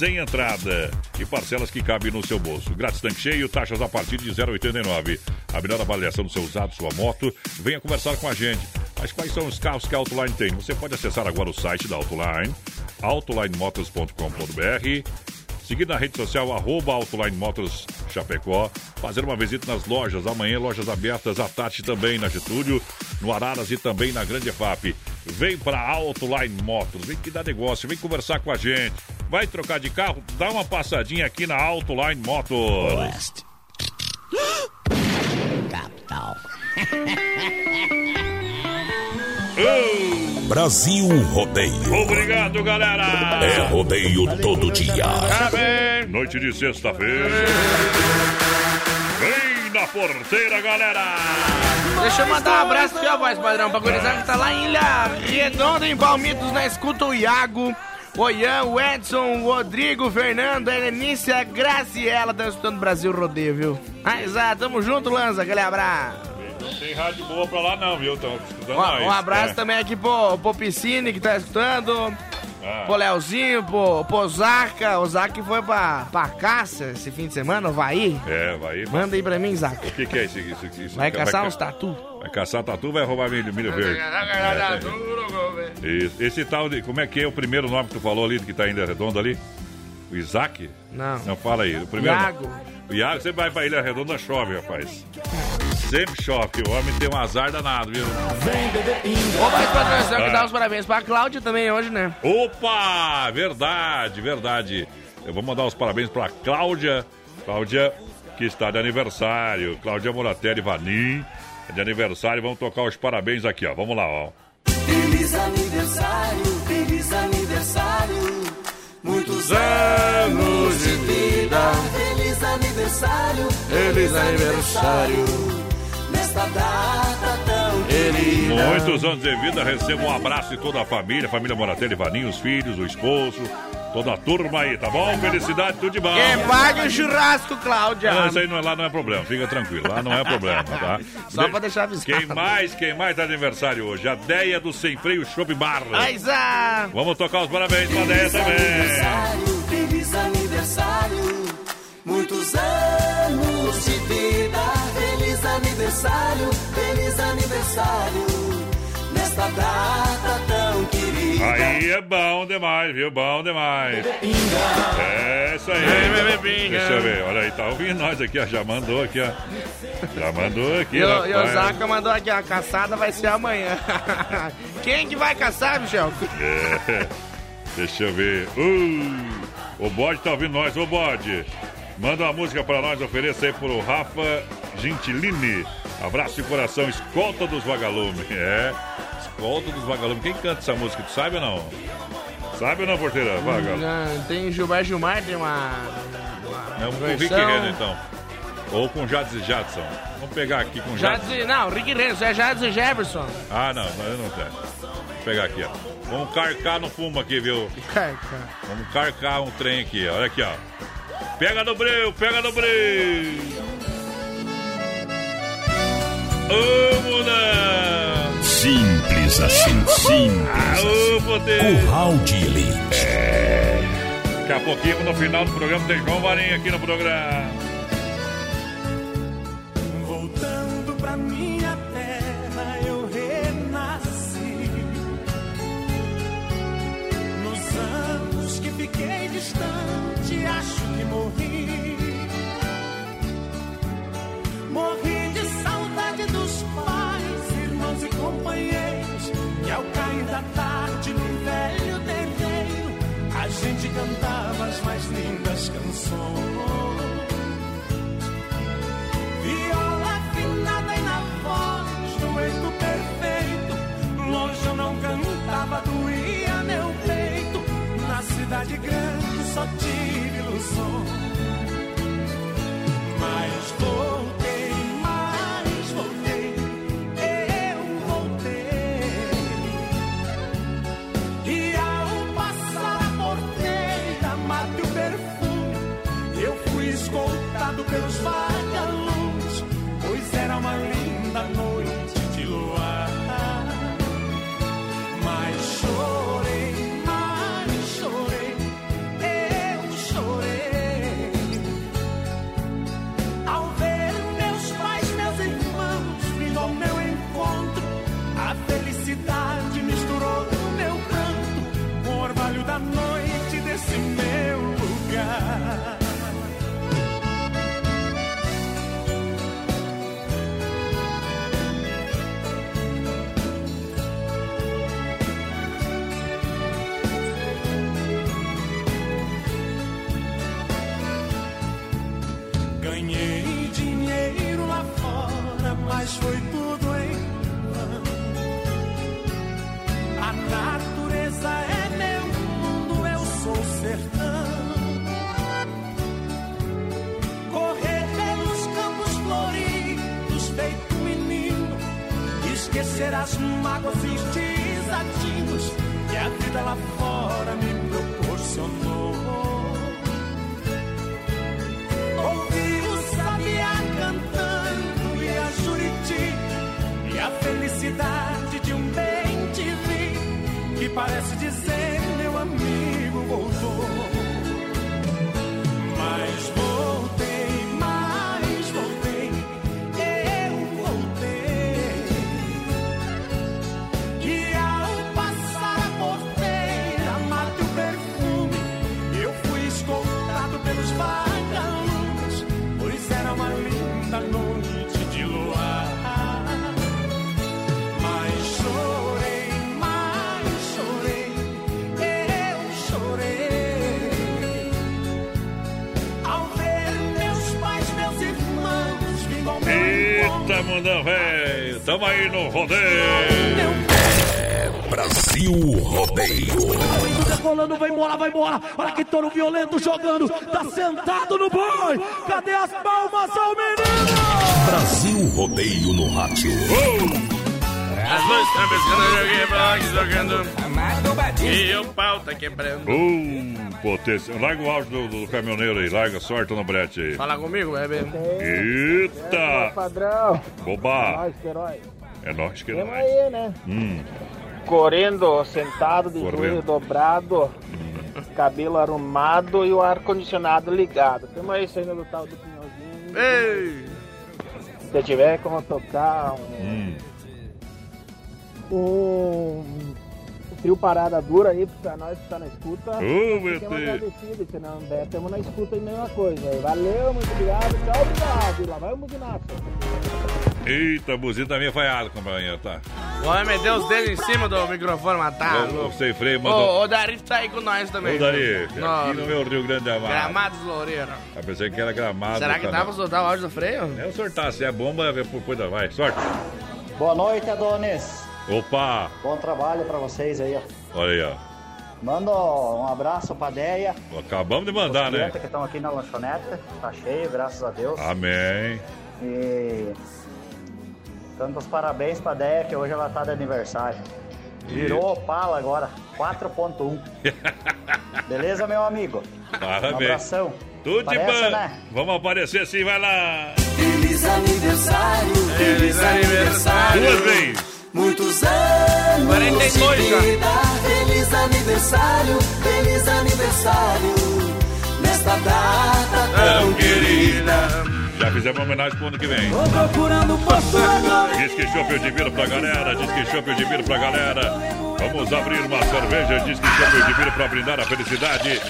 sem entrada e parcelas que cabem no seu bolso. Grátis tanque cheio, taxas a partir de 0,89. A melhor avaliação do seu usado, sua moto. Venha conversar com a gente. Mas quais são os carros que a Autoline tem? Você pode acessar agora o site da Autoline, autolinemotors.com.br Seguir na rede social, arroba Autoline Chapecó. Fazer uma visita nas lojas. Amanhã, lojas abertas à tarde também na Getúlio, no Araras e também na Grande EFAP. Vem para Autoline Motors. Vem que dá negócio. Vem conversar com a gente. Vai trocar de carro? Dá uma passadinha aqui na Autoline Motors. West. Capital. Brasil Rodeio. Obrigado, galera. É rodeio todo dia. Parabéns. Noite de sexta-feira. Vem na porteira, galera. Deixa eu mandar um abraço aqui, ó, voz padrão, pra gurizada que tá lá em Ilha Redonda, em Palmitos, na escuta o Iago. O Ian, o Edson, o Rodrigo, o Fernando, a Helenice, a Graciela, estão escutando Brasil Rodeio, viu? Ah, exato, tamo junto, Lanza, aquele abraço. Não tem rádio boa pra lá não, viu? Estão escutando Um, nós. um abraço É. também aqui pro, pro Piscine, que tá escutando. Ah. Pro Leozinho, pro, pro Zaca. O Zaca foi pra, pra caça esse fim de semana, o Vai. É, vai. Manda aí pra mim, Zaca. O que, que é isso? isso, isso Vai caçar ca- uns tatu. Vai caçar tatu, vai roubar milho, milho verde. É, Isso. Esse tal de. Como é que é o primeiro nome que tu falou ali, que tá ainda redondo ali? O Isaac? Não. Não, fala aí. O primeiro Iago. nome. O Iago, você vai pra Ilha Redonda, chove, rapaz. Sempre chove. O homem tem um azar danado, viu? Ô, mais patrocínio, que dá os parabéns pra Cláudia também hoje, né? Opa! Verdade, verdade. Eu vou mandar os parabéns pra Cláudia. Cláudia, que está de aniversário. Cláudia Moratelli Vanim. É de aniversário. Vamos tocar os parabéns aqui, ó. Vamos lá, ó. Feliz aniversário, feliz aniversário. Muitos anos de vida. Feliz aniversário, Feliz aniversário. Nesta data tão querida. Muitos anos de vida, recebo um abraço de toda a família, família Moratelli, Vaninho, os filhos, o esposo, toda a turma aí, tá bom? Felicidade, tudo de bom. Quem paga o churrasco, Cláudia? Não, isso aí não é, lá não é problema, fica tranquilo, lá não é problema, tá? Só pra deixar avisado. Quem mais, quem mais tá de aniversário hoje? A Deia do Sem Freio Shop Bar. Aiza! Vamos tocar os parabéns pra Deia também. aniversário, feliz aniversário. Muitos anos de vida. Feliz aniversário, feliz aniversário. Nesta data tão querida. Aí é bom demais, viu? Bom demais. É isso aí. Deixa eu ver, olha aí, tá ouvindo nós aqui, ó. Já mandou aqui, ó. Já mandou aqui, E o, e o Zaca mandou aqui, a caçada vai ser amanhã. Quem que vai caçar, Michel? É. Deixa eu ver. Uh, o bode tá ouvindo nós, ô bode. Manda uma música pra nós, ofereça aí pro Rafa Gentilini. Abraço de coração, escolta dos vagalumes. É, escolta dos vagalumes. Quem canta essa música? Tu sabe ou não? Sabe ou não, porteira? Vaga. Não, tem Gilberto Gilmar, tem uma. É um com o Rick versão- Renner, então. Ou com Jades e Jadson. Vamos pegar aqui com Jadson. Jades, não, Rick Renner, é Jades e Jefferson. Ah, não, eu não tenho. Vou pegar aqui, ó. Vamos carcar no fumo aqui, viu? Vamos carcar um trem aqui, olha aqui, ó. Pega no breu, pega no breu. Vamos lá. Simples assim, simples. Aô, poder. Curral de Elite. Daqui a pouquinho, no final do programa, tem João Varinho aqui no programa. Voltando pra minha terra, eu renasci. Nos anos que fiquei distante, acho que morri. Morri companheiros. E ao cair da tarde, num velho terreiro, a gente cantava as mais lindas canções. Viola afinada e na voz, dueto perfeito. Longe eu não cantava, doía meu peito. Na cidade grande só tive ilusão. Mas vou as mágoas e desatinos que a vida lá fora me proporcionou. Ouvi o sabiá cantando e a juriti E a felicidade Eita, mundão, velho. Tamo aí no rodeio. Brasil Rodeio. Decolando, vai embora, vai embora. Olha que touro violento jogando. Tá sentado no boi. Cadê as palmas ao menino? Brasil Rodeio no rádio. As luzes estão piscando, jogando. E o pau tá quebrando. Uh, potência. Larga o áudio do, do caminhoneiro aí. Larga, sorte no brete aí. Fala comigo, bebê. Eita! Padrão. Boba. Nós, herói. É nós que é Tamo nós. aí, né? Hum. Correndo, sentado, de Correndo. joelho dobrado, cabelo arrumado e o ar-condicionado ligado. Tamo aí saindo do tal do pinhãozinho. Ei! Se tiver como tocar um, Hum. um trio parada dura aí pra nós que tá na escuta. Ô, meu agradecidos, se não der, tamo na escuta aí, mesma coisa. aí. Valeu, muito obrigado, tchau, obrigado. E lá vai o Mugnato. Eita, a buzina tá meio falhada, companheiro, tá? O homem meteu os dedos em cima do microfone, mas tá Eu- louco. Sem freio, mandou. Ô, o Dari tá aí com nós também. Ô, Dari, Não, aqui no meu Rio Grande do Mar. Gramados Loureiro. Eu pensei que era gramado. Será que tá, dá pra não. soltar o áudio do freio? É o sortar, se é bomba, depois vai. Sorte. Boa noite, Adonis. Opa! Bom trabalho pra vocês aí, ó. Olha aí, ó. Manda um abraço pra Deia. Acabamos de mandar, né? que estão aqui na lanchonete. Tá cheio, graças a Deus. Amém. E dando os parabéns pra Deia, que hoje ela tá de aniversário. Virou Opala agora, 4.1. Beleza, meu amigo? Um Parabéns. abração. Tudo de bom. né? Vamos aparecer sim, vai lá. Feliz aniversário, feliz aniversário. Duas vezes. Muitos anos 42 de vida. Feliz aniversário, feliz aniversário. Nesta data tão querida. Já fizemos uma homenagem pro ano que vem. Tô procurando posto agora. Diz que chopp de vidro pra galera, diz que chopp de vidro pra galera. Vamos abrir uma cerveja, diz que chopp de vidro pra brindar a felicidade.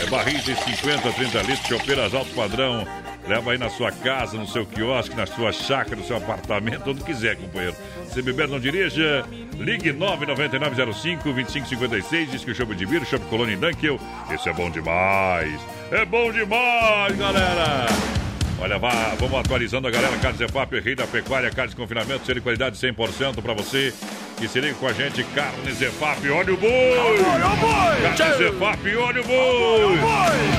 É barris de 50, 30 litros, chopeiras alto padrão. Leva aí na sua casa, no seu quiosque, na sua chácara, no seu apartamento, onde quiser, companheiro. Se beber, não dirija. Ligue 99905-2556. Diz que o chopp de vidro, chopp Colônia em Dunkel. Esse é bom demais. É bom demais, galera. Olha, vá, vamos atualizando a galera. Carnes EFAP, Rei da Pecuária, carnes de confinamento, ser de qualidade 100% para você. Que se liga com a gente, Carnes EFAP, olha o boi! Olha o boi! Carnes! EFAP, olha o boi!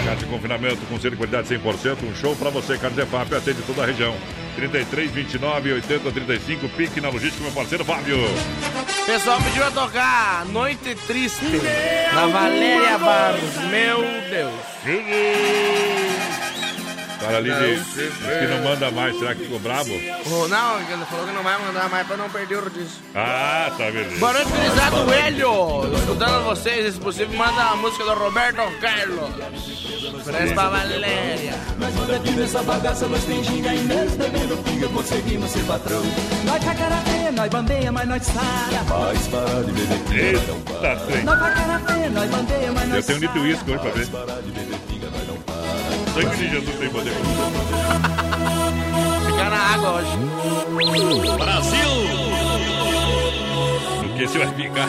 Carne de confinamento com ser de qualidade 100%, um show para você, Carnes EFAP, atende toda a região. 33, 29, 80, 35, pique na logística, meu parceiro Fábio. Pessoal pediu a tocar Noite Triste na Valéria Barros. Meu Deus. Cara ali de, diz que não manda mais, será que ficou brabo? Oh, não, ele falou que não vai mandar mais pra não perder o rodízio. Ah, tá beleza. Boa noite, gurizado Hélio. Escutando vocês, se possível, manda a música do Roberto Carlos. Presta pra Valéria. Nós manda aqui essa bagaça, nós tem ginga e mesmo bebendo pinga, conseguimos ser patrão. Nós tá cara feia, nós bandeia, mas nós sara. Faz parar de beber pinga, Eita, trem. Nós tá cara feia, nós bandeia, mas Eu nós tenho um litro uísque hoje pra ver. Sangue de Jesus tem poder. Ficar na água hoje. Brasil! Porque você vai ficar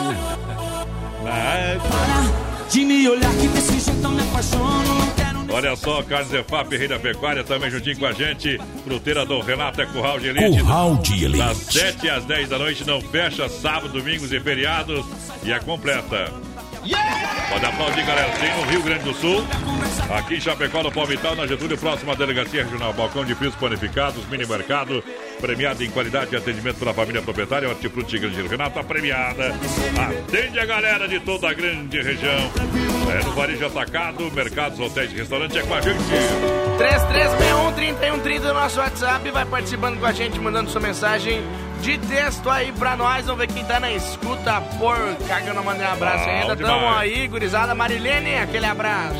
na água. De me olhar que desse jeito eu me apaixono, não quero Olha só, Carnes EFAP, Rei da Pecuária, também juntinho com a gente. Fruteira do Renato é Curral de Elite. Curral de Elite. Das 7 às 10 da noite, não fecha sábado, domingos e feriados. E é completa. Pode aplaudir, galera. Tem no Rio Grande do Sul. Aqui em Chapecó, no Palmital, na Getúlio, próxima Delegacia Regional. Balcão de frios panificados, mini mercado. Premiado em qualidade de atendimento pela família proprietária. Hortifruti Grande Renato, premiada. Atende a galera de toda a grande região. É no Varejo Atacado, mercados, hotéis e restaurantes. É com a gente. 3361-3130 no nosso WhatsApp. Vai participando com a gente, mandando sua mensagem de texto aí pra nós. Vamos ver quem tá na escuta. Porca, que eu não mandei um abraço Bom ainda. demais. Tamo aí, gurizada. Marilene, aquele abraço.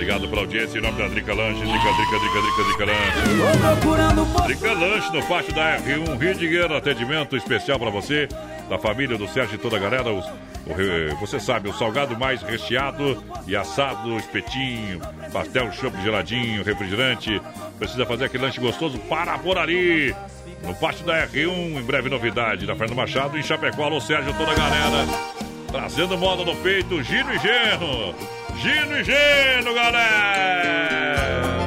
Obrigado pela audiência. Em nome da Drica Lanche. Drica, Drica, Drica, Drica, Drica Lanche. Drica Lanche no pátio da R1 Rio de Janeiro. Atendimento especial pra você, da família, do Sérgio e toda a galera. Os- o você sabe, o salgado mais recheado e assado, espetinho, pastel, chopp geladinho, refrigerante. Precisa fazer aquele lanche gostoso? Para por ali. No pátio da R1, em breve novidade. Na Fernando Machado, em Chapecó. Alô, Sérgio, toda a galera. Trazendo moda no peito, Gino e Geno. Gino e Geno, galera.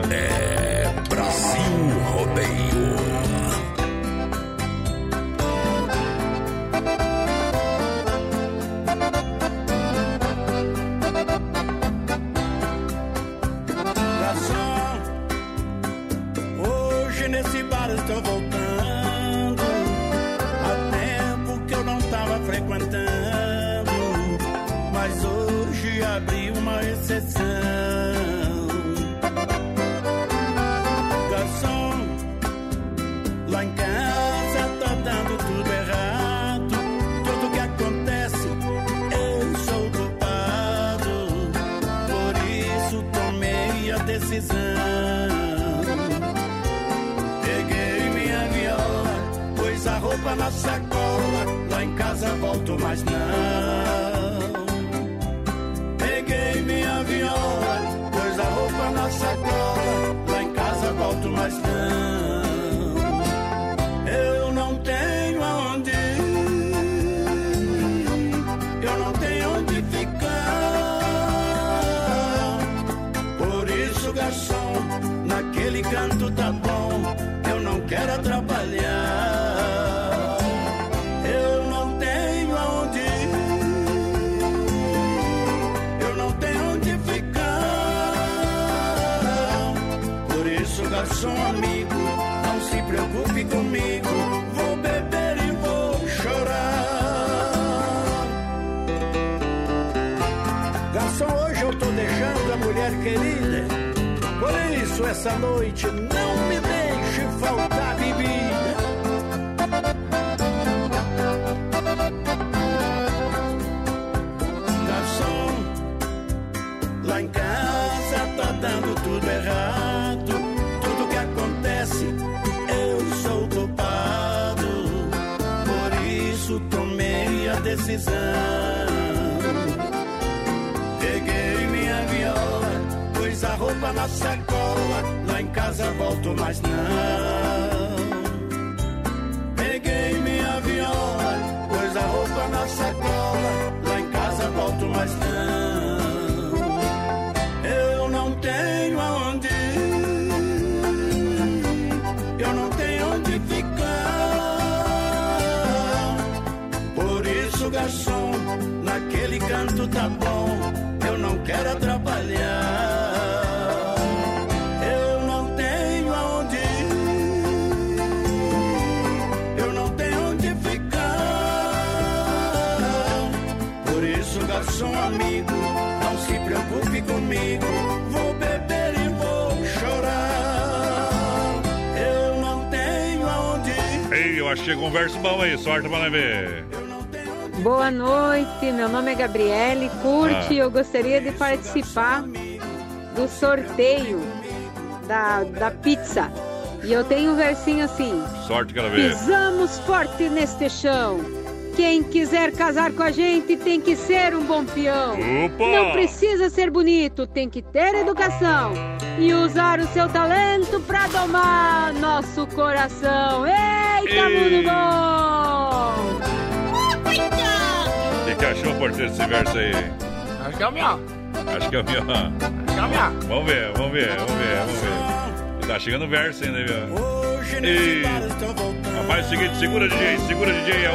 Peguei minha viola, pus a roupa na sacola. Lá em casa volto mais não. Isso, essa noite não me deixe faltar bebida. Garçom, lá em casa tá dando tudo errado. Tudo que acontece, eu sou culpado. Por isso, tomei a decisão. Pus a roupa na sacola. Lá em casa volto mais não. Peguei minha viola, pus a roupa na sacola. Lá em casa volto mais não. comigo, vou beber e vou chorar. Eu não tenho aonde ir. Ei, eu achei um verso bom aí, sorte pra ver. Boa noite, meu nome é Gabriele. Curte, ah. eu gostaria de participar do sorteio da, da pizza. E eu tenho um versinho assim. Sorte, Gabriele. Pisamos forte neste chão quem quiser casar com a gente tem que ser um bom peão. Opa! Não precisa ser bonito, tem que ter educação e usar o seu talento pra domar nosso coração. Eita, Ei. mundo bom! O que, que achou, porteiro, desse verso aí? Acho que é o meu. Acho que é o meu. Acho que é o meu. Vamos ver, vamos ver, vamos ver, vamos ver. Tá chegando o verso ainda, viu? E... Rapaz, é o seguinte, segura DJ, segura DJ.